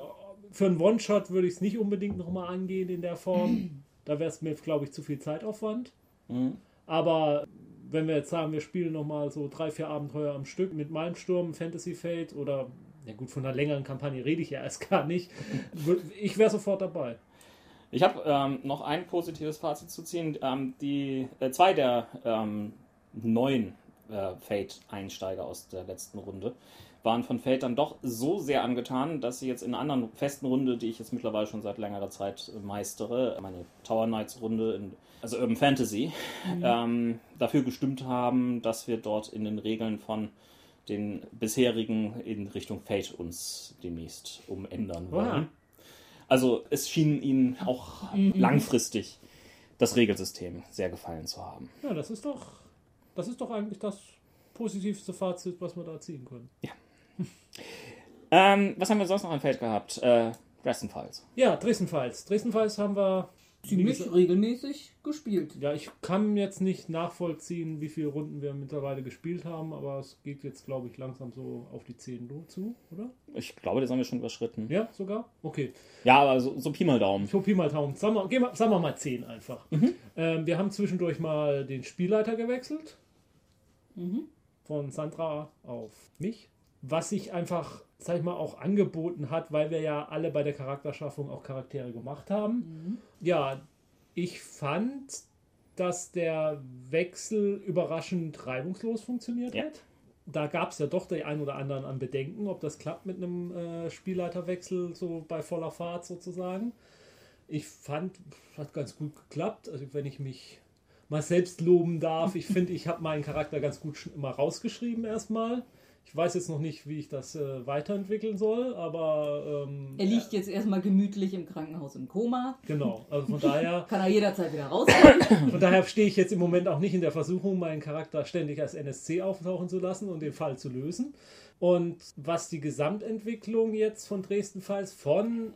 für einen One-Shot würde ich es nicht unbedingt nochmal angehen in der Form. Da wäre es mir, glaube ich, zu viel Zeitaufwand. Mhm. Aber wenn wir jetzt sagen, wir spielen nochmal so drei, vier Abenteuer am Stück mit Malmsturm, Fantasy Fate oder, ja gut, von einer längeren Kampagne rede ich ja erst gar nicht. Ich wäre sofort dabei. Ich habe ähm, noch ein positives Fazit zu ziehen. Ähm, die äh, zwei der ähm, neuen äh, Fate-Einsteiger aus der letzten Runde waren von Fate dann doch so sehr angetan, dass sie jetzt in einer anderen festen Runde, die ich jetzt mittlerweile schon seit längerer Zeit äh, meistere, meine Tower Knights Runde, in, also Urban Fantasy, ähm, dafür gestimmt haben, dass wir dort in den Regeln von den bisherigen in Richtung Fate uns demnächst umändern wollen. Wow. Also es schien ihnen auch langfristig das Regelsystem sehr gefallen zu haben. Ja, das ist doch, das ist doch eigentlich das positivste Fazit, was wir da ziehen können. Ähm, was haben wir sonst noch im Feld gehabt? Äh, Dresden Files. Ja, Dresden Files. Dresden Files haben wir. Ziemlich regelmäßig gespielt. Ja, ich kann jetzt nicht nachvollziehen, wie viele Runden wir mittlerweile gespielt haben, aber es geht jetzt, glaube ich, langsam so auf die 10 lo- zu, oder? Ich glaube, das haben wir schon überschritten. Ja, sogar? Okay. Ja, aber so, so Pi mal Daumen. So Pi mal Daumen. Sagen wir, gehen wir, sagen wir mal 10 einfach. Ähm, wir haben zwischendurch mal den Spielleiter gewechselt. Von Sandra auf mich. Was sich einfach, sag ich mal, auch angeboten hat, weil wir ja alle bei der Charakterschaffung auch Charaktere gemacht haben. Ja, ich fand, dass der Wechsel überraschend reibungslos funktioniert Ja. hat. Da gab es ja doch die ein oder anderen an Bedenken, ob das klappt mit einem äh, Spielleiterwechsel so bei voller Fahrt sozusagen. Ich fand, es hat ganz gut geklappt. Also wenn ich mich mal selbst loben darf, ich finde, ich habe meinen Charakter ganz gut schon immer rausgeschrieben erstmal. Ich weiß jetzt noch nicht, wie ich das äh, weiterentwickeln soll, aber ähm, Er liegt jetzt erstmal gemütlich im Krankenhaus im Koma. genau. Also von daher Kann er jederzeit wieder rauskommen. Von daher stehe ich jetzt im Moment auch nicht in der Versuchung, meinen Charakter ständig als NSC auftauchen zu lassen und den Fall zu lösen. Und was die Gesamtentwicklung jetzt von Dresden Files von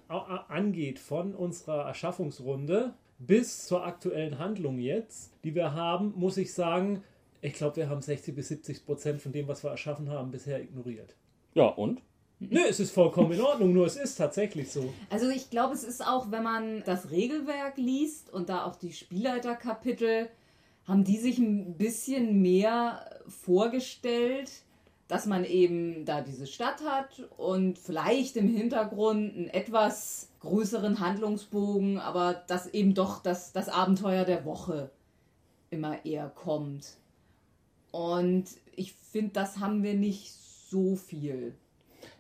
angeht, von unserer Erschaffungsrunde bis zur aktuellen Handlung jetzt, die wir haben, muss ich sagen, ich glaube, wir haben 60 bis 70 Prozent von dem, was wir erschaffen haben, bisher ignoriert. Ja, und? Nö, es ist vollkommen in Ordnung, nur es ist tatsächlich so. Also ich glaube, es ist auch, wenn man das Regelwerk liest und da auch die Spielleiterkapitel, haben die sich ein bisschen mehr vorgestellt, dass man eben da diese Stadt hat und vielleicht im Hintergrund einen etwas größeren Handlungsbogen, aber dass eben doch das, das Abenteuer der Woche immer eher kommt. Und ich finde, das haben wir nicht so viel.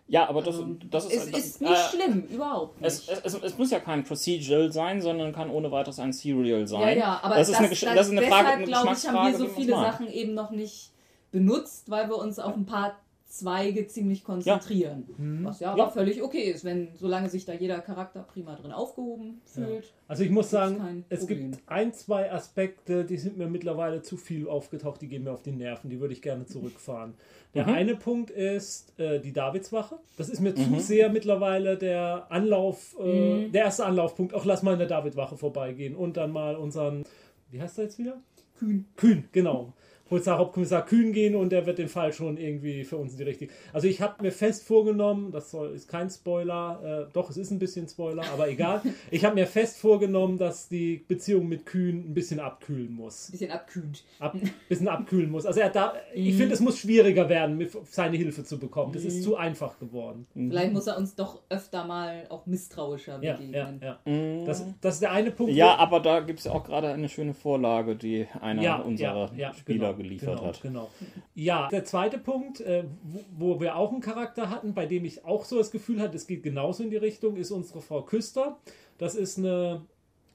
Ja, aber das, das ist... Es das, ist nicht äh, schlimm, überhaupt nicht. Es, es, es muss ja kein Procedural sein, sondern kann ohne weiteres ein Serial sein. Ja, ja, aber das ist eine, Gesch- das ist eine deshalb, Frage, eine glaube ich, haben wir so viele. Sachen eben noch nicht benutzt, weil wir uns auf ein paar Zweige ziemlich konzentrieren. Mhm. Was ja, Ja. aber völlig okay ist, wenn solange sich da jeder Charakter prima drin aufgehoben fühlt. Also ich muss sagen, es gibt ein, zwei Aspekte, die sind mir mittlerweile zu viel aufgetaucht, die gehen mir auf die Nerven, die würde ich gerne zurückfahren. Der Mhm. eine Punkt ist äh, die Davidswache. Das ist mir Mhm. zu sehr mittlerweile der Anlauf, äh, Mhm. der erste Anlaufpunkt. Auch lass mal in der Davidwache vorbeigehen und dann mal unseren, wie heißt er jetzt wieder? Kühn. Kühn, genau. Polizei Hauptkommissar Kühn gehen und der wird den Fall schon irgendwie für uns in die richtige. Also ich habe mir fest vorgenommen, das soll, ist kein Spoiler, äh, doch, es ist ein bisschen Spoiler, aber egal. Ich habe mir fest vorgenommen, dass die Beziehung mit Kühn ein bisschen abkühlen muss. Bisschen abkühlt. Ab, bisschen abkühlen muss. Also er da, Mhm. ich finde, es muss schwieriger werden, seine Hilfe zu bekommen. Das ist zu einfach geworden. Vielleicht muss er uns doch öfter mal auch misstrauischer Ja, ja, begegnen. ja. Mhm. Das, das ist der eine Punkt. Ja, aber da gibt es ja auch gerade eine schöne Vorlage, die einer ja, unserer ja, ja, Spieler geliefert genau, hat. Genau. Ja, der zweite Punkt, äh, wo, wo wir auch einen Charakter hatten, bei dem ich auch so das Gefühl hatte, es geht genauso in die Richtung, ist unsere Frau Küster. Das ist eine,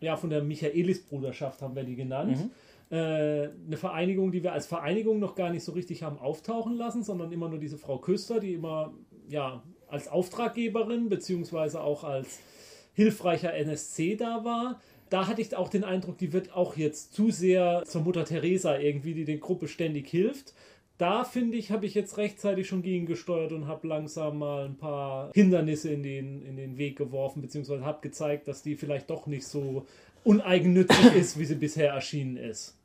ja, von der Michaelis-Bruderschaft haben wir die genannt. Äh, eine Vereinigung, die wir als Vereinigung noch gar nicht so richtig haben auftauchen lassen, sondern immer nur diese Frau Küster, die immer ja, als Auftraggeberin beziehungsweise auch als hilfreicher NSC da war. Da hatte ich auch den Eindruck, die wird auch jetzt zu sehr zur Mutter Teresa irgendwie, die der Gruppe ständig hilft. Da finde ich, habe ich jetzt rechtzeitig schon gegengesteuert und habe langsam mal ein paar Hindernisse in den, in den Weg geworfen, beziehungsweise habe gezeigt, dass die vielleicht doch nicht so uneigennützig ist, wie sie bisher erschienen ist.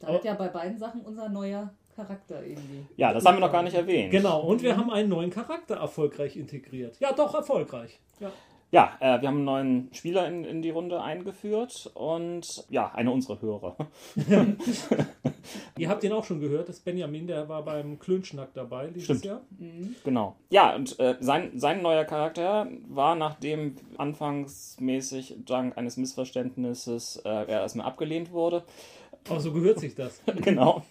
Da hat ja bei beiden Sachen unser neuer Charakter irgendwie. Ja, das haben wir noch gar nicht erwähnt. Genau, und wir haben einen neuen Charakter erfolgreich integriert. Ja, doch, erfolgreich. Ja. Ja, äh, wir haben einen neuen Spieler in, in die Runde eingeführt und ja, eine unserer Hörer. Ihr habt ihn auch schon gehört, das ist Benjamin, der war beim Klönschnack dabei dieses Stimmt. Jahr. Genau. Ja, und äh, sein, sein neuer Charakter war, nachdem anfangsmäßig dank eines Missverständnisses äh, er erstmal abgelehnt wurde, Oh, so gehört sich das. genau,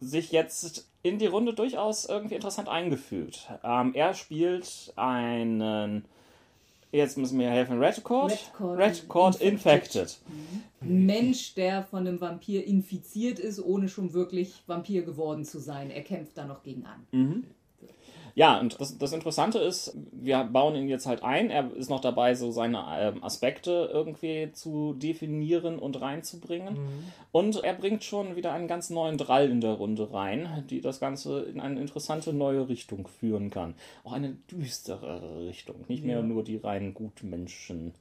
sich jetzt in die Runde durchaus irgendwie interessant eingefügt. Ähm, er spielt einen, jetzt müssen wir helfen, Red Court? Red Court Red Court Infected. Ein Mensch, der von einem Vampir infiziert ist, ohne schon wirklich Vampir geworden zu sein. Er kämpft da noch gegen an. Ja, und das, das Interessante ist, wir bauen ihn jetzt halt ein. Er ist noch dabei, so seine ähm, Aspekte irgendwie zu definieren und reinzubringen. Und er bringt schon wieder einen ganz neuen Drall in der Runde rein, die das Ganze in eine interessante neue Richtung führen kann. Auch eine düstere Richtung. Nicht mehr Ja. nur die reinen Gutmenschen,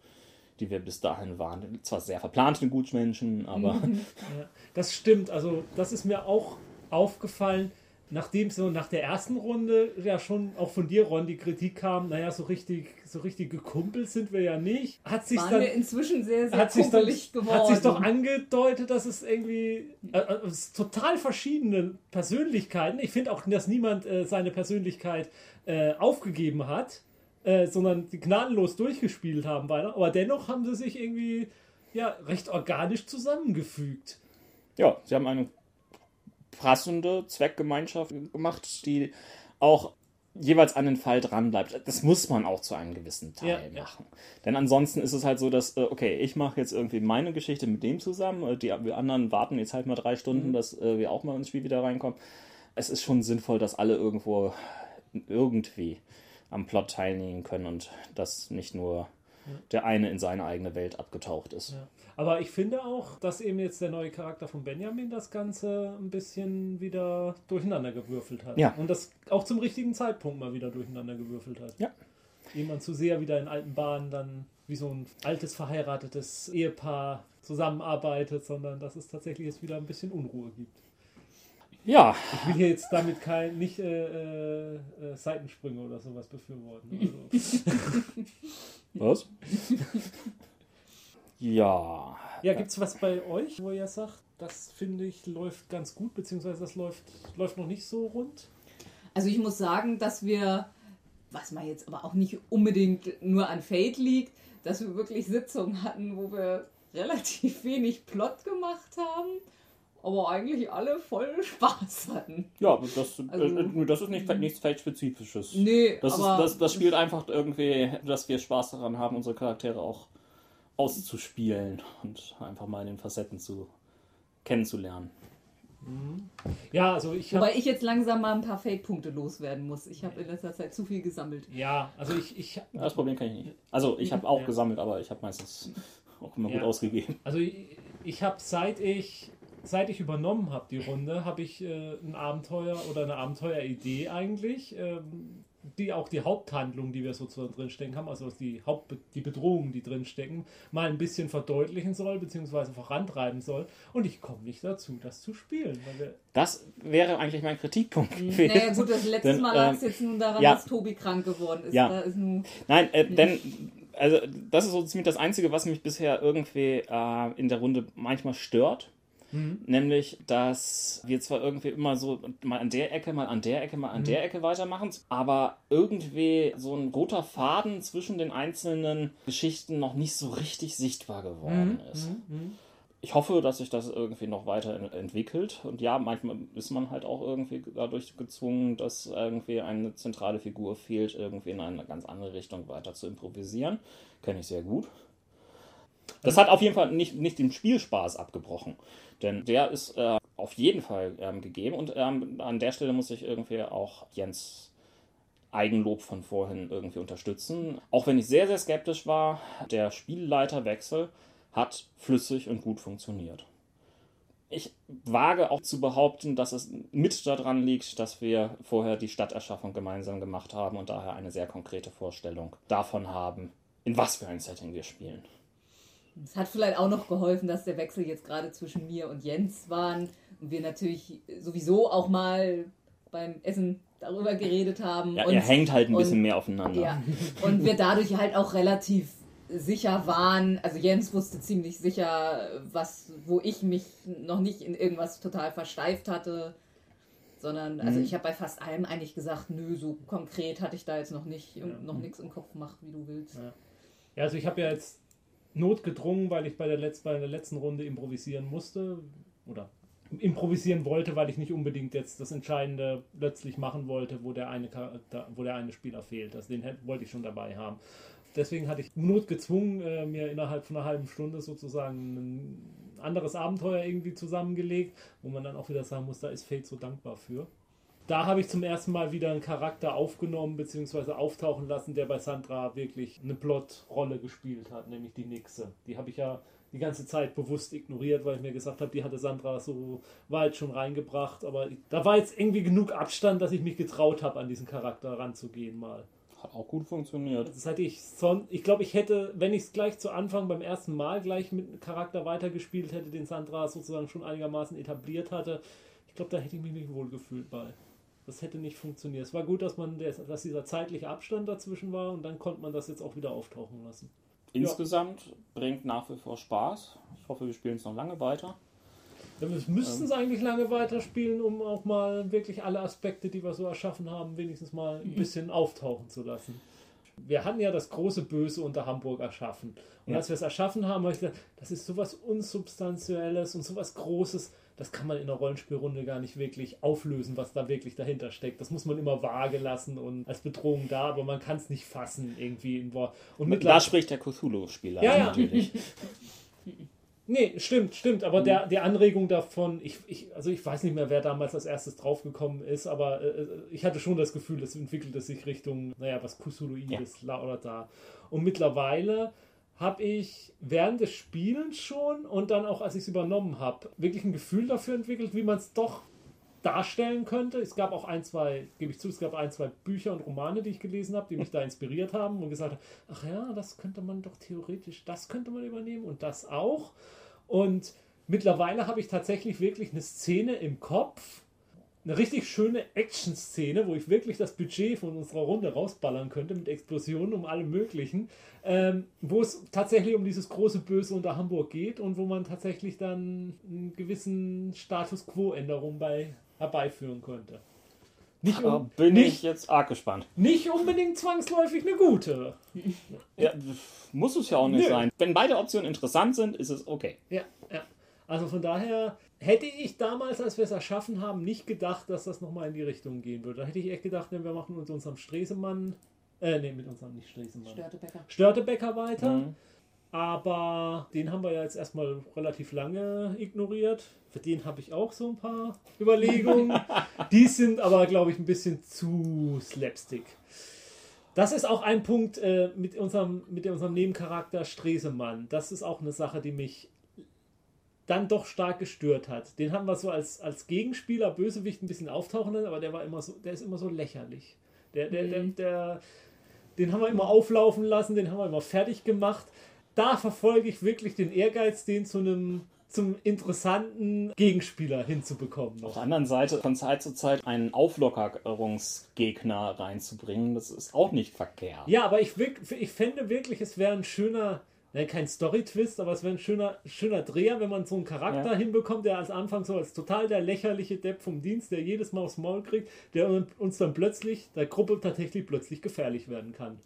die wir bis dahin waren. Zwar sehr verplante Gutmenschen, aber. Ja, das stimmt. Also, das ist mir auch aufgefallen, nachdem so nach der ersten Runde ja schon auch von dir, Ron, die Kritik kam, naja, so richtig, so richtig gekumpelt sind wir ja nicht. Hat sich Waren dann. wir inzwischen sehr, sehr Hat sich, dann, geworden. hat sich doch angedeutet, dass es irgendwie äh, äh, es total verschiedene Persönlichkeiten. Ich finde auch, dass niemand äh, seine Persönlichkeit äh, aufgegeben hat, äh, sondern die gnadenlos durchgespielt haben beide. Aber dennoch haben sie sich irgendwie ja recht organisch zusammengefügt. Ja, sie haben eine passende Zweckgemeinschaft gemacht, die auch jeweils an den Fall dran bleibt. Das muss man auch zu einem gewissen Teil Ja, ja. machen. Denn ansonsten ist es halt so, dass, äh, okay, ich mache jetzt irgendwie meine Geschichte mit dem zusammen, äh, die wir anderen warten jetzt halt mal drei Mhm. Stunden, dass äh, wir auch mal ins Spiel wieder reinkommen. Es ist schon sinnvoll, dass alle irgendwo irgendwie am Plot teilnehmen können und dass nicht nur der eine in seine eigene Welt abgetaucht ist. Ja. Aber ich finde auch, dass eben jetzt der neue Charakter von Benjamin das Ganze ein bisschen wieder durcheinander gewürfelt hat. Ja. Und das auch zum richtigen Zeitpunkt mal wieder durcheinander gewürfelt hat. Ja. Jemand zu sehr wieder in alten Bahnen dann wie so ein altes verheiratetes Ehepaar zusammenarbeitet, sondern dass es tatsächlich jetzt wieder ein bisschen Unruhe gibt. Ja, Ich will hier jetzt damit kein, nicht äh, äh, äh, Seitensprünge oder sowas befürworten. Also, was? ja. Ja, gibt es was bei euch, wo ihr sagt, das finde ich läuft ganz gut, beziehungsweise das läuft, läuft noch nicht so rund? Also ich muss sagen, dass wir, was man jetzt aber auch nicht unbedingt nur an Fate liegt, dass wir wirklich Sitzungen hatten, wo wir relativ wenig Plot gemacht haben, aber eigentlich alle voll Spaß hatten. Ja, das, Also- äh, das ist nicht, nichts Fate-Spezifisches. Nee, Das, ist, aber das, das spielt einfach irgendwie, dass wir Spaß daran haben, unsere Charaktere auch auszuspielen und einfach mal in den Facetten zu kennenzulernen. Ja, also ich. Wobei ich jetzt langsam mal ein paar Fate-Punkte loswerden muss. Ich habe in letzter Zeit zu viel gesammelt. Ja, also ich, ich Das Problem kann ich nicht. Also ich habe auch Ja. gesammelt, aber ich habe meistens auch immer gut Ja. ausgegeben. Also ich, ich habe seit ich seit ich übernommen habe die Runde, habe ich äh, ein Abenteuer oder eine Abenteueridee eigentlich, ähm, die auch die Haupthandlung, die wir sozusagen drinstecken haben, also die Haupt die Bedrohungen, die drinstecken, mal ein bisschen verdeutlichen soll beziehungsweise vorantreiben soll. Und ich komme nicht dazu, das zu spielen, weil wir Das wäre eigentlich mein Kritikpunkt gewesen. Mhm. Naja gut, das letzte Denn, Mal lag es ähm, jetzt nun daran, ja. dass Tobi krank geworden ist. Ja. Da ist nun, Nein, äh, denn also das ist so ziemlich das Einzige, was mich bisher irgendwie äh, in der Runde manchmal stört. Nämlich, dass wir zwar irgendwie immer so mal an der Ecke, mal an der Ecke, mal an der Ecke weitermachen, aber irgendwie so ein roter Faden zwischen den einzelnen Geschichten noch nicht so richtig sichtbar geworden ist. Ich hoffe, dass sich das irgendwie noch weiter en- entwickelt. Und ja, manchmal ist man halt auch irgendwie dadurch gezwungen, dass irgendwie eine zentrale Figur fehlt, irgendwie in eine ganz andere Richtung weiter zu improvisieren. Kenne ich sehr gut. Das hat auf jeden Fall nicht, nicht den Spielspaß abgebrochen. Denn der ist äh, auf jeden Fall ähm, gegeben. Und ähm, an der Stelle muss ich irgendwie auch Jens Eigenlob von vorhin irgendwie unterstützen. Auch wenn ich sehr, sehr skeptisch war, der Spielleiterwechsel hat flüssig und gut funktioniert. Ich wage auch zu behaupten, dass es mit daran liegt, dass wir vorher die Stadterschaffung gemeinsam gemacht haben und daher eine sehr konkrete Vorstellung davon haben, in was für ein Setting wir spielen. Es hat vielleicht auch noch geholfen, dass der Wechsel jetzt gerade zwischen mir und Jens waren und wir natürlich sowieso auch mal beim Essen darüber geredet haben. Ja, und, ihr hängt halt ein und- bisschen mehr aufeinander. Ja, und wir dadurch halt auch relativ sicher waren. Also Jens wusste ziemlich sicher, was, wo ich mich noch nicht in irgendwas total versteift hatte. Sondern, also ich habe bei fast allem eigentlich gesagt, nö, so konkret hatte ich da jetzt noch nicht, noch nichts im Kopf, mach wie du willst. Ja, also ich habe ja jetzt notgedrungen, weil ich bei der, Letz-, bei der letzten Runde improvisieren musste oder improvisieren wollte, weil ich nicht unbedingt jetzt das Entscheidende plötzlich machen wollte, wo der eine Charakter, wo der eine Spieler fehlt. Also den wollte ich schon dabei haben. Deswegen hatte ich notgezwungen, äh, mir innerhalb von einer halben Stunde sozusagen ein anderes Abenteuer irgendwie zusammengelegt, wo man dann auch wieder sagen muss, da ist Fate so dankbar für. Da habe ich zum ersten Mal wieder einen Charakter aufgenommen bzw. auftauchen lassen, der bei Sandra wirklich eine Plotrolle gespielt hat, nämlich die Nixe. Die habe ich ja die ganze Zeit bewusst ignoriert, weil ich mir gesagt habe, die hatte Sandra so weit schon reingebracht, aber da war jetzt irgendwie genug Abstand, dass ich mich getraut habe, an diesen Charakter ranzugehen mal. Hat auch gut funktioniert. Das hätte ich son ich glaube, ich hätte, wenn ich es gleich zu Anfang beim ersten Mal gleich mit einem Charakter weitergespielt hätte, den Sandra sozusagen schon einigermaßen etabliert hatte, ich glaube, da hätte ich mich nicht wohl gefühlt bei. Das hätte nicht funktioniert. Es war gut, dass man der, dass dieser zeitliche Abstand dazwischen war und dann konnte man das jetzt auch wieder auftauchen lassen. Insgesamt bringt nach wie vor Spaß. Ich hoffe, wir spielen es noch lange weiter. Ja, wir müssten es eigentlich lange weiterspielen, um auch mal wirklich alle Aspekte, die wir so erschaffen haben, wenigstens mal ein bisschen auftauchen zu lassen. Wir hatten ja das große Böse unter Hamburg erschaffen. Und Ja. als wir es erschaffen haben, habe ich gesagt, das ist sowas Unsubstanzielles und sowas Großes, das kann man in einer Rollenspielrunde gar nicht wirklich auflösen, was da wirklich dahinter steckt. Das muss man immer vage lassen und als Bedrohung da, aber man kann es nicht fassen irgendwie in Wort. Und Da mittlerweile spricht der Cthulhu-Spieler Ja, ja. natürlich. Nee, stimmt, stimmt. Aber der, die Anregung davon, ich, ich, also ich weiß nicht mehr, wer damals als erstes draufgekommen ist, aber äh, ich hatte schon das Gefühl, es entwickelte sich Richtung, naja, was Cthulhuides, la oder da. Und mittlerweile habe ich während des Spielens schon und dann auch, als ich es übernommen habe, wirklich ein Gefühl dafür entwickelt, wie man es doch darstellen könnte. Es gab auch ein, zwei, gebe ich zu, es gab ein, zwei Bücher und Romane, die ich gelesen habe, die mich da inspiriert haben und gesagt haben, ach ja, das könnte man doch theoretisch, das könnte man übernehmen und das auch. Und mittlerweile habe ich tatsächlich wirklich eine Szene im Kopf, eine richtig schöne Action-Szene, wo ich wirklich das Budget von unserer Runde rausballern könnte mit Explosionen um alle möglichen, ähm, wo es tatsächlich um dieses große Böse unter Hamburg geht und wo man tatsächlich dann einen gewissen Status Quo-Änderung bei herbeiführen könnte. Nicht, um, bin ich nicht, jetzt arg gespannt. nicht unbedingt zwangsläufig eine gute. Ja, muss es ja auch nicht Nö. sein. Wenn beide Optionen interessant sind, ist es okay. Ja, ja. Also von daher hätte ich damals, als wir es erschaffen haben, nicht gedacht, dass das nochmal in die Richtung gehen würde. Da hätte ich echt gedacht, wir machen mit unserem Stresemann, äh, nee, mit unserem nicht Stresemann, Störtebecker. Störtebecker weiter. Mhm. aber den haben wir ja jetzt erstmal relativ lange ignoriert. Für den habe ich auch so ein paar Überlegungen. Die sind aber, glaube ich, ein bisschen zu slapstick. Das ist auch ein Punkt äh, mit, unserem, mit unserem Nebencharakter Stresemann. Das ist auch eine Sache, die mich dann doch stark gestört hat. Den haben wir so als, als Gegenspieler, Bösewicht ein bisschen auftauchen lassen, aber der war immer so, der ist immer so lächerlich. Der, der, der, der, den haben wir immer auflaufen lassen, den haben wir immer fertig gemacht. Da verfolge ich wirklich den Ehrgeiz, den zu einem zum interessanten Gegenspieler hinzubekommen. Auf der anderen Seite von Zeit zu Zeit einen Auflockerungsgegner reinzubringen, das ist auch nicht verkehrt. Ja, aber ich, ich fände wirklich, es wäre ein schöner, ja, kein Story-Twist, aber es wäre ein schöner, schöner Dreher, wenn man so einen Charakter ja. hinbekommt, der als Anfang so als total der lächerliche Depp vom Dienst, der jedes Mal aufs Maul kriegt, der uns dann plötzlich, der Gruppe tatsächlich plötzlich gefährlich werden kann.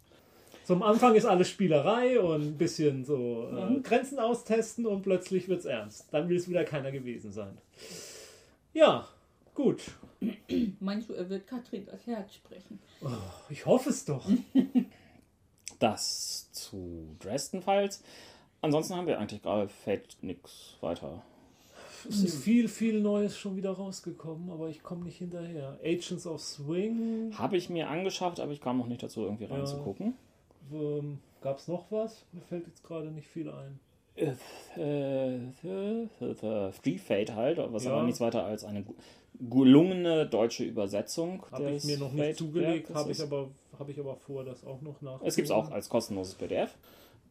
So am Anfang ist alles Spielerei und ein bisschen so äh, mhm. Grenzen austesten und plötzlich wird es ernst. Dann will es wieder keiner gewesen sein. Ja, gut. Er wird Katrin das Herz sprechen? Oh, ich hoffe es doch. das zu Dresden Files. Ansonsten haben wir eigentlich gerade Fate nichts weiter. Es ist viel, viel Neues schon wieder rausgekommen, aber ich komme nicht hinterher. Agents of Swing. Habe ich mir angeschafft, aber ich kam noch nicht dazu, irgendwie reinzugucken. Ja. Ähm, Gab es noch was? Mir fällt jetzt gerade nicht viel ein. Äh, Free Fate halt, was ja. aber nichts weiter als eine gelungene deutsche Übersetzung. Habe ich mir noch nicht zugelegt, habe ich, aber, hab ich aber vor, das auch noch nach. Es gibt es auch als kostenloses PDF.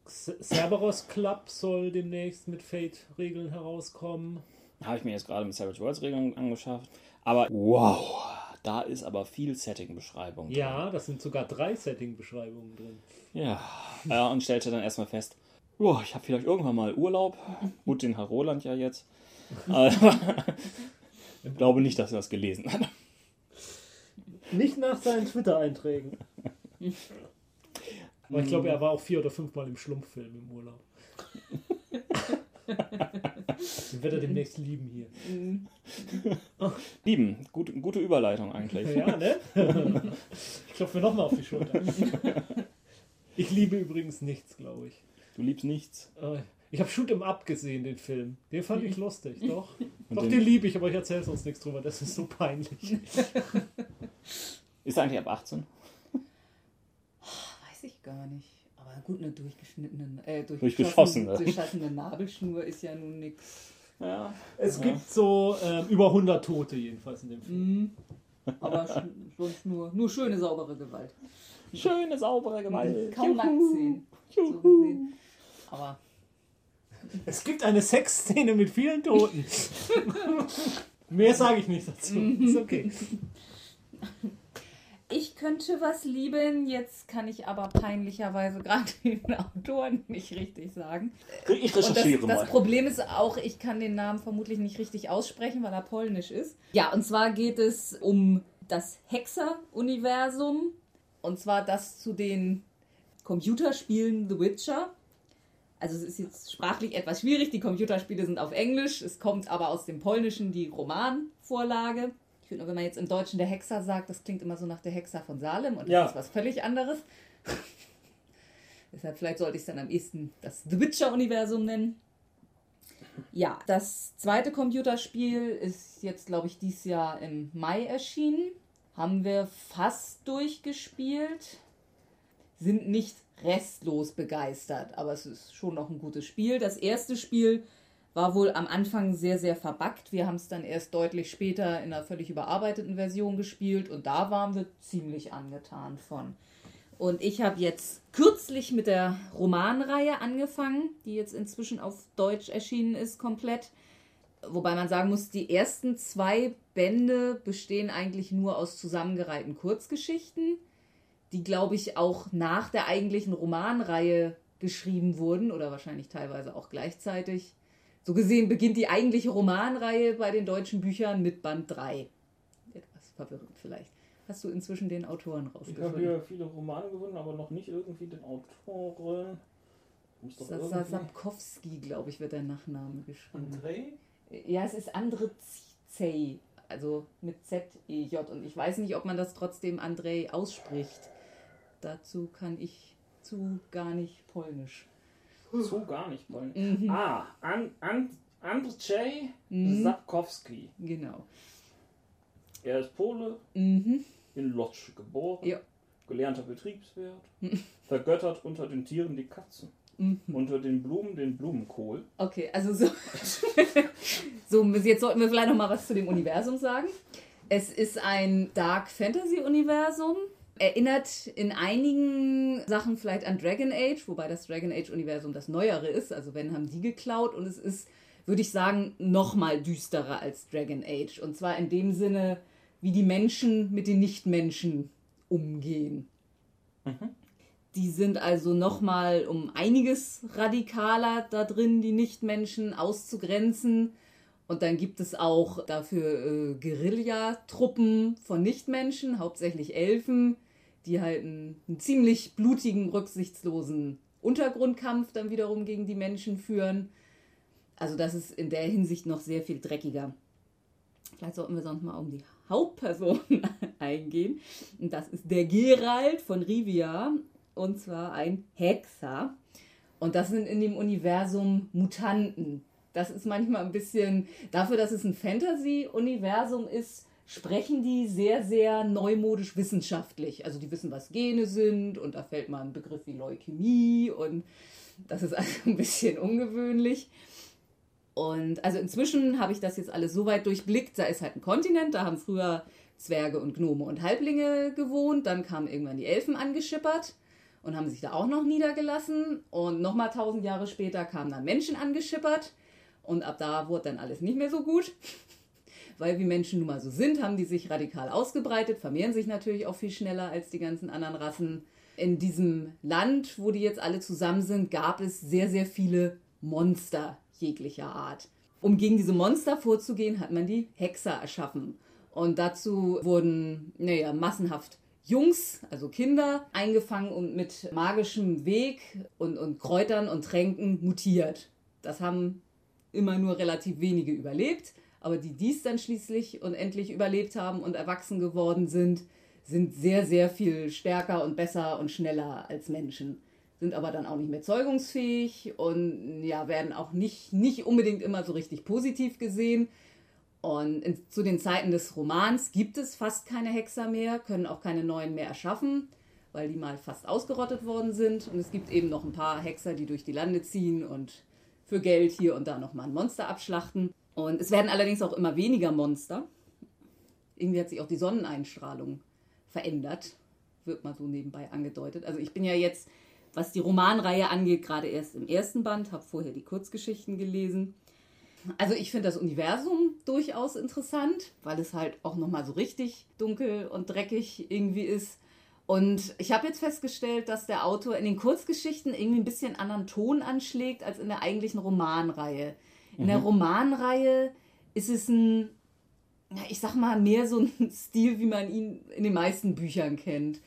Cerberus Club soll demnächst mit Fate-Regeln herauskommen. Habe ich mir jetzt gerade mit Savage Worlds Regeln angeschafft. Aber wow, da ist aber viel Setting-Beschreibung drin. Ja, das sind sogar drei Setting-Beschreibungen drin. Ja, ja und stellte dann erstmal fest, oh, ich habe vielleicht irgendwann mal Urlaub. Gut, den hat Roland ja jetzt. Aber ich glaube nicht, dass er das gelesen hat. Nicht nach seinen Twitter-Einträgen. Aber ich glaube, er war auch vier oder fünfmal im Schlumpffilm im Urlaub. Den wird er demnächst lieben hier. lieben, Gut, gute Überleitung eigentlich. Ja, ne? Ich klopfe mir nochmal auf die Schulter. Ich liebe übrigens nichts, glaube ich. Du liebst nichts? Äh, ich habe Shoot 'em Up gesehen, den Film. Den fand ich lustig, doch. Und doch, den, den liebe ich, aber ich erzähle sonst nichts drüber. Das ist so peinlich. Ist er eigentlich ab 18? Weiß ich gar nicht. Aber gut, eine durchgeschnittene, äh, durchgeschossene. durchgeschossene Nabelschnur ist ja nun nichts. Ja. Es ja. gibt so äh, über 100 Tote jedenfalls in dem Film. Mhm. Aber sonst nur, nur schöne, saubere Gewalt. Schöne, saubere Gewalt. Kaum Nacktszenen. So Aber. Es gibt eine Sexszene mit vielen Toten. Mehr sage ich nicht dazu. Ist okay. Ich könnte was lieben, jetzt kann ich aber peinlicherweise gerade den Autoren nicht richtig sagen. Ich recherchiere das, mal. Das Problem ist auch, ich kann den Namen vermutlich nicht richtig aussprechen, weil er polnisch ist. Ja, und zwar geht es um das Hexer-Universum. Und zwar das zu den Computerspielen The Witcher. Also es ist jetzt sprachlich etwas schwierig. Die Computerspiele sind auf Englisch. Es kommt aber aus dem Polnischen die Romanvorlage finde, wenn man jetzt im Deutschen der Hexer sagt, das klingt immer so nach der Hexer von Salem und das ja. ist was völlig anderes. Deshalb vielleicht sollte ich es dann am ehesten das The Witcher-Universum nennen. Ja, das zweite Computerspiel ist jetzt, glaube ich, dieses Jahr im Mai erschienen. Haben wir fast durchgespielt. Sind nicht restlos begeistert, aber es ist schon noch ein gutes Spiel. Das erste Spiel war wohl am Anfang sehr, sehr verbuggt. Wir haben es dann erst deutlich später in einer völlig überarbeiteten Version gespielt und da waren wir ziemlich angetan von. Und ich habe jetzt kürzlich mit der Romanreihe angefangen, die jetzt inzwischen auf Deutsch erschienen ist, komplett. Wobei man sagen muss, die ersten zwei Bände bestehen eigentlich nur aus zusammengereihten Kurzgeschichten, die, glaube ich, auch nach der eigentlichen Romanreihe geschrieben wurden oder wahrscheinlich teilweise auch gleichzeitig. So gesehen beginnt die eigentliche Romanreihe bei den deutschen Büchern mit Band 3. Etwas verwirrend vielleicht. Hast du inzwischen den Autoren rausgefunden? Ich habe hier viele Romane gefunden, aber noch nicht irgendwie den Autoren. Sapkowski, glaube ich, wird der Nachname geschrieben. Andrei? Ja, es ist Andre Zey, also mit Z-E-J. Und ich weiß nicht, ob man das trotzdem Andrei ausspricht. Dazu kann ich zu gar nicht polnisch. So gar nicht wollen. Ah, An An Andrzej Sapkowski. Genau. Er ist Pole, Mhm. in Lodz geboren, Ja. gelernter Betriebswirt, vergöttert unter den Tieren die Katzen, Mhm. unter den Blumen den Blumenkohl. Okay, also so. so, jetzt sollten wir vielleicht noch mal was zu dem Universum sagen. Es ist ein Dark Fantasy Universum. Erinnert in einigen Sachen vielleicht an Dragon Age, wobei das Dragon Age Universum das neuere ist. Also wenn haben die geklaut und es ist, würde ich sagen, noch mal düsterer als Dragon Age. Und zwar in dem Sinne, wie die Menschen mit den Nichtmenschen umgehen. Die sind also nochmal um einiges radikaler da drin, die Nichtmenschen auszugrenzen. Und dann gibt es auch dafür äh, Guerillatruppen von Nichtmenschen, hauptsächlich Elfen, die halt einen, einen ziemlich blutigen, rücksichtslosen Untergrundkampf dann wiederum gegen die Menschen führen. Also das ist in der Hinsicht noch sehr viel dreckiger. Vielleicht sollten wir sonst mal um die Hauptperson eingehen. Und das ist der Gerald von Rivia. Und zwar ein Hexer. Und das sind in dem Universum Mutanten. Das ist manchmal ein bisschen, dafür, dass es ein Fantasy-Universum ist, sprechen die sehr, sehr neumodisch wissenschaftlich. Also die wissen, was Gene sind und da fällt mal ein Begriff wie Leukämie und das ist also ein bisschen ungewöhnlich. Und also inzwischen habe ich das jetzt alles so weit durchblickt. Da ist halt ein Kontinent, da haben früher Zwerge und Gnome und Halblinge gewohnt. Dann kamen irgendwann die Elfen angeschippert und haben sich da auch noch niedergelassen. Und nochmal tausend Jahre später kamen dann Menschen angeschippert. Und ab da wurde dann alles nicht mehr so gut. Weil wie Menschen nun mal so sind, haben die sich radikal ausgebreitet, vermehren sich natürlich auch viel schneller als die ganzen anderen Rassen. In diesem Land, wo die jetzt alle zusammen sind, gab es sehr, sehr viele Monster jeglicher Art. Um gegen diese Monster vorzugehen, hat man die Hexer erschaffen. Und dazu wurden, naja, massenhaft Jungs, also Kinder, eingefangen und mit magischem Weg und, und Kräutern und Tränken mutiert. Das haben immer nur relativ wenige überlebt, aber die dies dann schließlich und endlich überlebt haben und erwachsen geworden sind, sind sehr, sehr viel stärker und besser und schneller als Menschen. Sind aber dann auch nicht mehr zeugungsfähig und ja, werden auch nicht, nicht unbedingt immer so richtig positiv gesehen. Und in, zu den Zeiten des Romans gibt es fast keine Hexer mehr, können auch keine neuen mehr erschaffen, weil die mal fast ausgerottet worden sind. Und es gibt eben noch ein paar Hexer, die durch die Lande ziehen und für Geld hier und da nochmal ein Monster abschlachten. Und es werden allerdings auch immer weniger Monster. Irgendwie hat sich auch die Sonneneinstrahlung verändert, wird mal so nebenbei angedeutet. Also ich bin ja jetzt, was die Romanreihe angeht, gerade erst im ersten Band, habe vorher die Kurzgeschichten gelesen. Also ich finde das Universum durchaus interessant, weil es halt auch nochmal so richtig dunkel und dreckig irgendwie ist. Und ich habe jetzt festgestellt, dass der Autor in den Kurzgeschichten irgendwie ein bisschen anderen Ton anschlägt als in der eigentlichen Romanreihe. In der Romanreihe ist es ein, ja, ich sag mal, mehr so ein Stil, wie man ihn in den meisten Büchern kennt.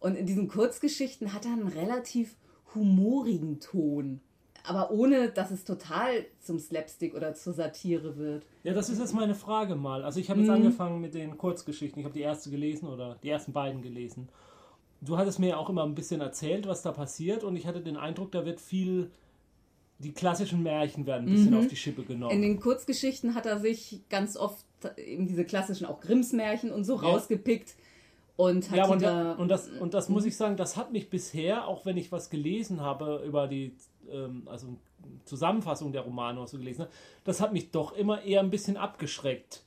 Und in diesen Kurzgeschichten hat er einen relativ humorigen Ton. Aber ohne, dass es total zum Slapstick oder zur Satire wird. Ja, das ist jetzt meine Frage mal. Also ich habe jetzt angefangen mit den Kurzgeschichten. Ich habe die erste gelesen oder die ersten beiden gelesen. Du hattest mir ja auch immer ein bisschen erzählt, was da passiert und ich hatte den Eindruck, da wird viel, die klassischen Märchen werden ein bisschen auf die Schippe In genommen. den Kurzgeschichten hat er sich ganz oft eben diese klassischen auch Grimms Märchen und so Ja. rausgepickt und hat Ja, und, da, und, das, und das muss ich sagen, das hat mich bisher, auch wenn ich was gelesen habe über die ähm, also Zusammenfassung der Romane, was du gelesen hast, das hat mich doch immer eher ein bisschen abgeschreckt.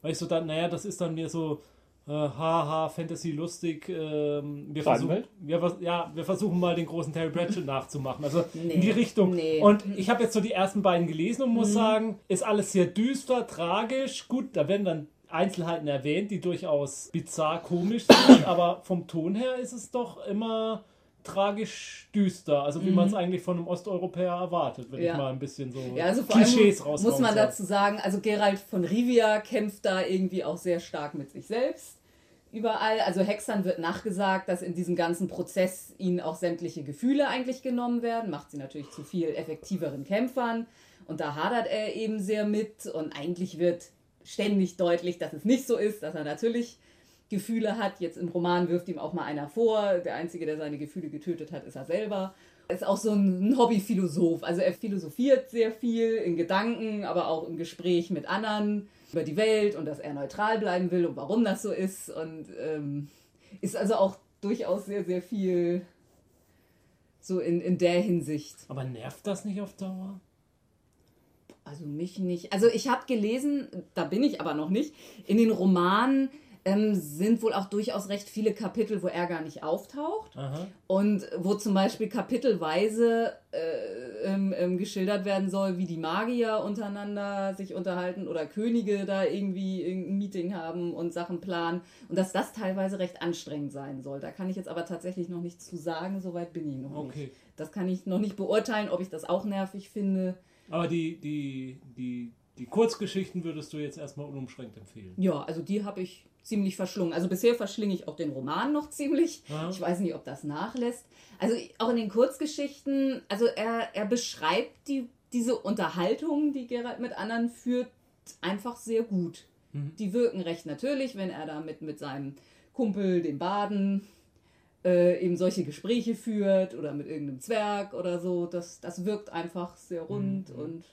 Weil ich so dann, naja, das ist dann mir so, äh, haha, Fantasy lustig. Ähm, wir, versuchen, Scheibenwelt? wir, vers- ja, wir versuchen mal den großen Terry Pratchett nachzumachen. Also in Nee, die Richtung. nee. Und ich habe jetzt so die ersten beiden gelesen und muss sagen, ist alles sehr düster, tragisch. Gut, da werden dann Einzelheiten erwähnt, die durchaus bizarr komisch sind, aber vom Ton her ist es doch immer tragisch düster, also wie man es eigentlich von einem Osteuropäer erwartet, wenn Ja. ich mal ein bisschen so ja, also vor Klischees allem muss man dazu sagen, also Gerald von Rivia kämpft da irgendwie auch sehr stark mit sich selbst. Überall, also Hexern wird nachgesagt, dass in diesem ganzen Prozess ihnen auch sämtliche Gefühle eigentlich genommen werden, macht sie natürlich zu viel effektiveren Kämpfern. Und da hadert er eben sehr mit. Und eigentlich wird ständig deutlich, dass es nicht so ist, dass er natürlich Gefühle hat. Jetzt im Roman wirft ihm auch mal einer vor. Der Einzige, der seine Gefühle getötet hat, ist er selber. Er ist auch so ein Hobbyphilosoph. Also er philosophiert sehr viel in Gedanken, aber auch im Gespräch mit anderen über die Welt und dass er neutral bleiben will und warum das so ist. Und ähm, ist also auch durchaus sehr, sehr viel so in, in der Hinsicht. Aber nervt das nicht auf Dauer? Also mich nicht. Also ich habe gelesen, da bin ich aber noch nicht, in den Romanen ähm, sind wohl auch durchaus recht viele Kapitel, wo er gar nicht auftaucht. Aha. Und wo zum Beispiel kapitelweise äh, ähm, ähm, geschildert werden soll, wie die Magier untereinander sich unterhalten oder Könige da irgendwie ein Meeting haben und Sachen planen. Und dass das teilweise recht anstrengend sein soll. Da kann ich jetzt aber tatsächlich noch nichts zu sagen, soweit bin ich noch Okay. nicht. Das kann ich noch nicht beurteilen, ob ich das auch nervig finde. Aber die, die, die, die Kurzgeschichten würdest du jetzt erstmal unumschränkt empfehlen. Ja, also die habe ich ziemlich verschlungen. Also bisher verschlinge ich auch den Roman noch ziemlich. Ja. Ich weiß nicht, ob das nachlässt. Also auch in den Kurzgeschichten, also er, er beschreibt die, diese Unterhaltung, die Gerald mit anderen führt, einfach sehr gut. Die wirken recht natürlich, wenn er da mit, seinem Kumpel, dem Baden, äh, eben solche Gespräche führt oder mit irgendeinem Zwerg oder so. Das, das wirkt einfach sehr rund und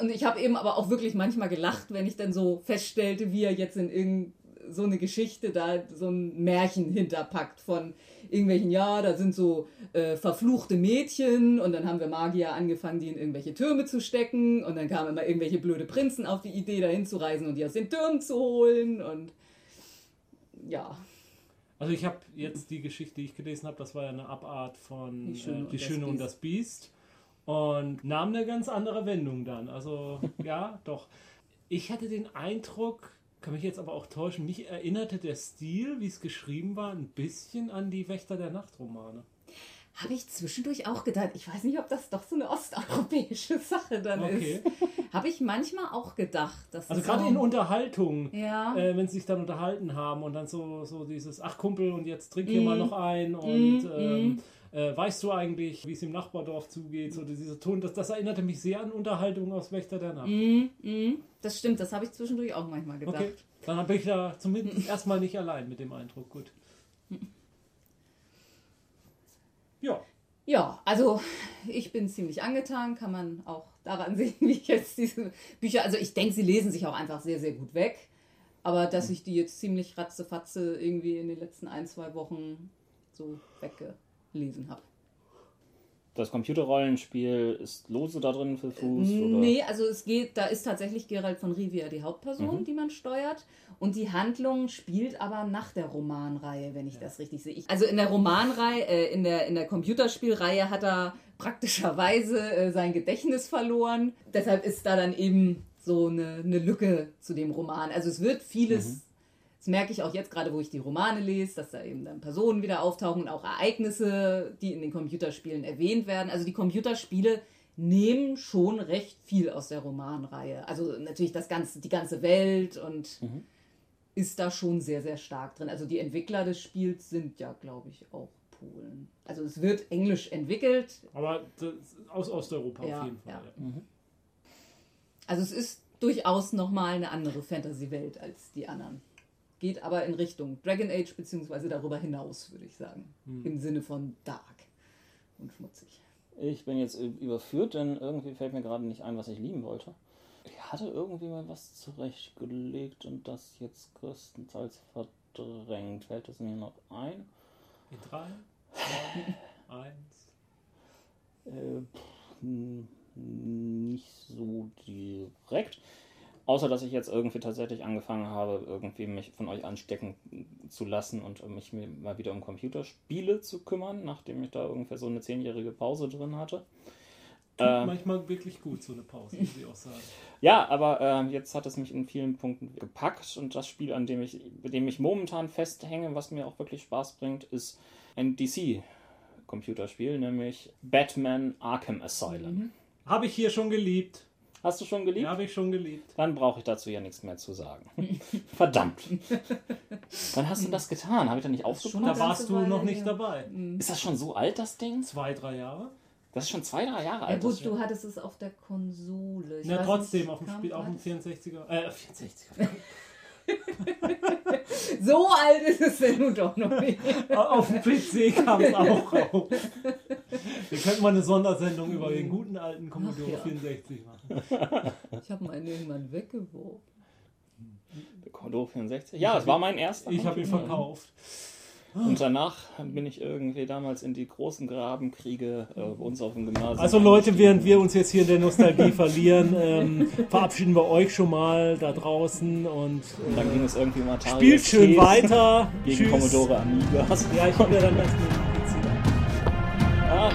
Und ich habe eben aber auch wirklich manchmal gelacht, wenn ich dann so feststellte, wie er jetzt in so eine Geschichte da so ein Märchen hinterpackt von irgendwelchen, ja, da sind so äh, verfluchte Mädchen und dann haben wir Magier angefangen, die in irgendwelche Türme zu stecken und dann kamen immer irgendwelche blöde Prinzen auf die Idee, dahin zu reisen und die aus den Türmen zu holen und ja, Also ich habe jetzt die Geschichte, die ich gelesen habe, das war ja eine Abart von Die Schöne äh, und Die das Schöne und Biest. das Biest und nahm eine ganz andere Wendung dann. Also ja, doch. Ich hatte den Eindruck, kann mich jetzt aber auch täuschen, mich erinnerte der Stil, wie es geschrieben war, ein bisschen an die Wächter der Nacht-Romane. habe ich zwischendurch auch gedacht, ich weiß nicht, ob das doch so eine osteuropäische Sache dann Okay. ist. Habe ich manchmal auch gedacht. Dass Also gerade so, in Unterhaltung, Ja. äh, wenn sie sich dann unterhalten haben und dann so, so dieses, ach Kumpel, und jetzt trink hier Mhm. mal noch ein und ähm, äh, weißt du eigentlich, wie es im Nachbardorf zugeht, so dieser Ton, das, das erinnerte mich sehr an Unterhaltung aus Wächter der Nacht. Mhm, mhm. Das stimmt, das habe ich zwischendurch auch manchmal gedacht. Okay, dann bin ich da zumindest erstmal nicht allein mit dem Eindruck, gut. Ja, Ja, also ich bin ziemlich angetan, kann man auch daran sehen, wie ich jetzt diese Bücher, also ich denke, sie lesen sich auch einfach sehr, sehr gut weg. Aber dass ich die jetzt ziemlich ratzefatze irgendwie in den letzten ein, zwei Wochen so weggelesen habe. Das Computerrollenspiel ist lose da drin für Fuß? Oder? Nee, also es geht, da ist tatsächlich Gerald von Rivia die Hauptperson, die man steuert. Und die Handlung spielt aber nach der Romanreihe, wenn ich das richtig sehe. Ich, also in der Romanreihe, äh, in, der, in der Computerspielreihe hat er praktischerweise äh, sein Gedächtnis verloren. Deshalb ist da dann eben so eine, eine Lücke zu dem Roman. Also es wird vieles das merke ich auch jetzt gerade, wo ich die Romane lese, dass da eben dann Personen wieder auftauchen und auch Ereignisse, die in den Computerspielen erwähnt werden. Also die Computerspiele nehmen schon recht viel aus der Romanreihe. Also natürlich das ganze, die ganze Welt und ist da schon sehr, sehr stark drin. Also die Entwickler des Spiels sind ja, glaube ich, auch Polen. Also es wird englisch entwickelt. aber aus Osteuropa Ja, auf jeden Fall. ja. Ja. Also es ist durchaus nochmal eine andere Fantasy-Welt als die anderen. Geht aber in Richtung Dragon Age beziehungsweise darüber hinaus, würde ich sagen. Im Sinne von dark und schmutzig. Ich bin jetzt überführt, denn irgendwie fällt mir gerade nicht ein, was ich lieben wollte. Ich hatte irgendwie mal was zurechtgelegt und das jetzt größtenteils verdrängt. Fällt es mir noch ein? In drei, zwei, eins. Äh, pff, nicht so direkt. Außer, dass ich jetzt irgendwie tatsächlich angefangen habe, irgendwie mich von euch anstecken zu lassen und mich mal wieder um Computerspiele zu kümmern, nachdem ich da ungefähr so eine zehnjährige Pause drin hatte. Tut Ähm. manchmal wirklich gut, so eine Pause, muss ich auch sagen. Ja, aber ähm, jetzt hat es mich in vielen Punkten gepackt und das Spiel, an dem ich, bei dem ich momentan festhänge, was mir auch wirklich Spaß bringt, ist ein DC-Computerspiel, nämlich Batman Arkham Asylum. Habe ich hier schon geliebt. Hast du schon geliebt? Ja, habe ich schon geliebt. Dann brauche ich dazu ja nichts mehr zu sagen. Verdammt. Wann hast du das getan? Habe ich da nicht aufgepasst? Da warst du noch nicht her. dabei. Ist das schon so alt, das Ding? Zwei, drei Jahre? Das ist schon zwei, drei Jahre Ja alt. gut, du hattest es auf der Konsole. Ich Na, trotzdem, nicht, auf dem Spiel, auf dem beides? 64er. Äh, 64er. So alt ist es denn nun doch noch nicht. Auf dem PC kam es auch raus. Wir könnten mal eine Sondersendung über den guten alten Commodore ja. 64 machen. Ich habe meinen irgendwann weggeworfen. Commodore 64. Ja, es war mein erster. Ich habe ihn verkauft. Und danach bin ich irgendwie damals in die großen Grabenkriege äh, bei uns auf dem Gymnasium. Also Leute, während wir uns jetzt hier in der Nostalgie verlieren, ähm, verabschieden wir euch schon mal da draußen und Und dann äh, ging es irgendwie um Atari spielt schön STs weiter. Gegen Tschüss. Commodore Amigas. Ja, ich habe ja dann erst mit dem PC. Ah,